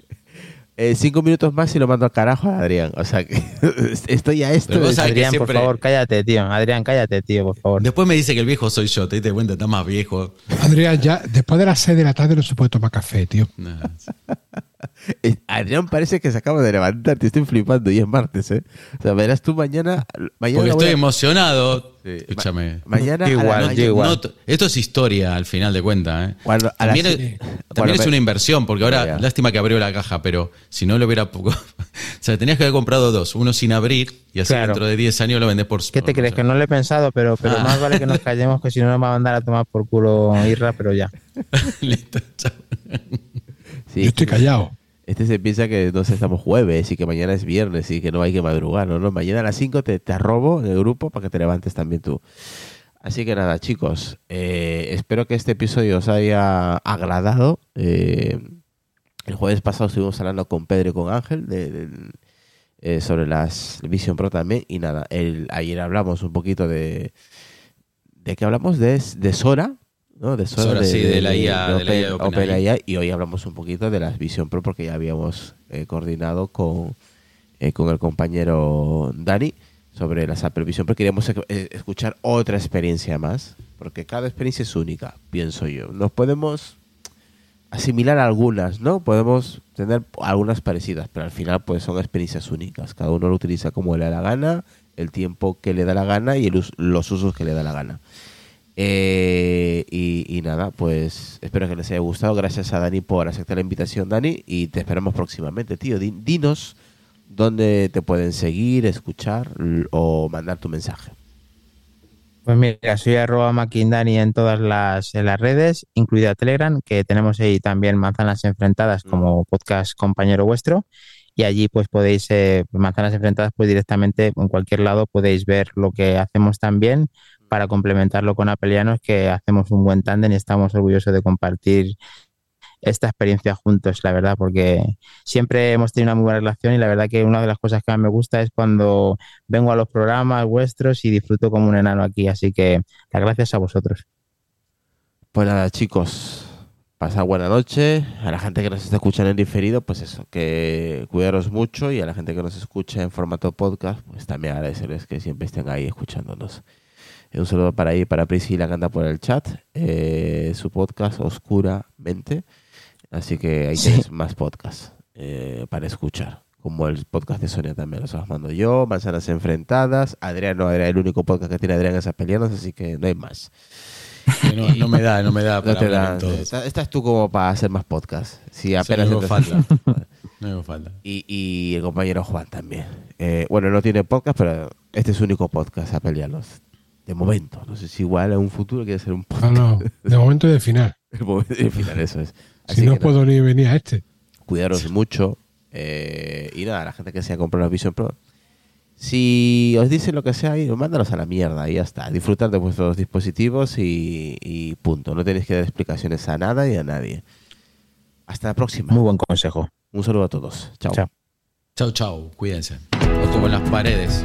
eh, cinco minutos más y lo mando al carajo a Adrián. O sea que estoy a esto. Adrián, por siempre- favor, cállate, tío. Adrián, cállate, tío, por favor. Después me dice que el viejo soy yo, te diste cuenta, está más viejo. Adrián, ya después de las 6 de la tarde no se puede tomar café, tío. Nah. Eh, Adrián parece que se acaba de levantar. Te estoy flipando y es martes, ¿eh? O sea, verás tú mañana. mañana Porque estoy a- emocionado. Sí, Escúchame. Mañana. Igual, igual. No esto es historia al final de cuentas. ¿eh? Cuando a las- También, es, Sí. también Bueno, es ve- una inversión, porque ahora, Ya. lástima que abrió la caja, pero si no lo hubiera poco. o sea, tenías que haber comprado dos, uno sin abrir, y así Claro. dentro de 10 años lo vendes por. ¿Qué te por- crees? Que no lo he pensado, pero, pero Ah. más vale que nos callemos, que si no nos va a mandar a tomar por culo Irra, pero ya. Listo, chao. Sí, Yo estoy callado. Este se piensa que no sé, estamos jueves y que mañana es viernes y que no hay que madrugar. No, no, mañana a las 5 te, te arrobo en el grupo para que te levantes también tú. Así que nada, chicos, eh, espero que este episodio os haya agradado. Eh, el jueves pasado estuvimos hablando con Pedro y con Ángel de- eh, sobre las Vision Pro también. Y nada, el, ayer hablamos un poquito de... ¿De qué hablamos? De, de Sora. ¿No? De Sora, Sora, sí, de la IA, de la IA de Open-. OpenAI, y hoy hablamos un poquito de las Vision Pro porque ya habíamos eh, coordinado con, eh, con el compañero Dani sobre las Apple Vision Pro. Queríamos eh, escuchar otra experiencia más porque cada experiencia es única, pienso yo. Nos podemos asimilar algunas, ¿no? Podemos tener algunas parecidas, pero al final pues son experiencias únicas. Cada uno lo utiliza como le da la gana, el tiempo que le da la gana y el us- los usos que le da la gana. Eh, y, y nada, pues espero que les haya gustado. Gracias a Dani por aceptar la invitación, Dani. Y te esperamos próximamente, tío. Di- Dinos dónde te pueden seguir, escuchar o mandar tu mensaje. Pues mira, soy arroba maquindani en todas las, en las redes, incluida Telegram, que tenemos ahí también Manzanas Enfrentadas como podcast compañero vuestro. Y allí pues podéis, eh, Manzanas Enfrentadas, pues directamente en cualquier lado podéis ver lo que hacemos también para complementarlo con Apelianos, que hacemos un buen tándem y estamos orgullosos de compartir esta experiencia juntos, la verdad, porque siempre hemos tenido una muy buena relación y la verdad que una de las cosas que más me gusta es cuando vengo a los programas vuestros y disfruto como un enano aquí, así que las gracias a vosotros. Pues nada, chicos, pasad buena noche. A la gente que nos está escuchando en diferido, pues eso, que cuidaros mucho. Y a la gente que nos escucha en formato podcast, pues también agradecerles que siempre estén ahí escuchándonos. Un saludo para ahí, para Priscila que anda por el chat. eh, su podcast, Oscuramente. Así que ahí Sí. tienes más podcasts eh, para escuchar. Como el podcast de Sonia también los mando yo. Manzanas enfrentadas. Adrián no era el único podcast que tiene Adrián es pelearnos, así que no hay más. No, no me da, no me da No te da. Esta, esta es tú como para hacer más podcast. Si apenas no me entras- falta. No me falta. Y, y el compañero Juan también. Eh, bueno, no tiene podcast, pero este es su único podcast a pelearlos. De momento. No sé si igual en un futuro quiere ser un podcast. no, de momento y de final. De momento y al final, eso es. Así Si no nada, puedo ni venir a este. cuidaros mucho. eh, y nada, la gente que se ha comprado la Vision Pro, Si os dicen lo que sea, y mándalos a la mierda y ya está. Disfrutar de vuestros dispositivos y, y punto. No tenéis que dar explicaciones a nada y a nadie. Hasta la próxima. Muy buen consejo. Un saludo a todos. Chao. Chao. Chau, chau. Cuídense. O como en las paredes.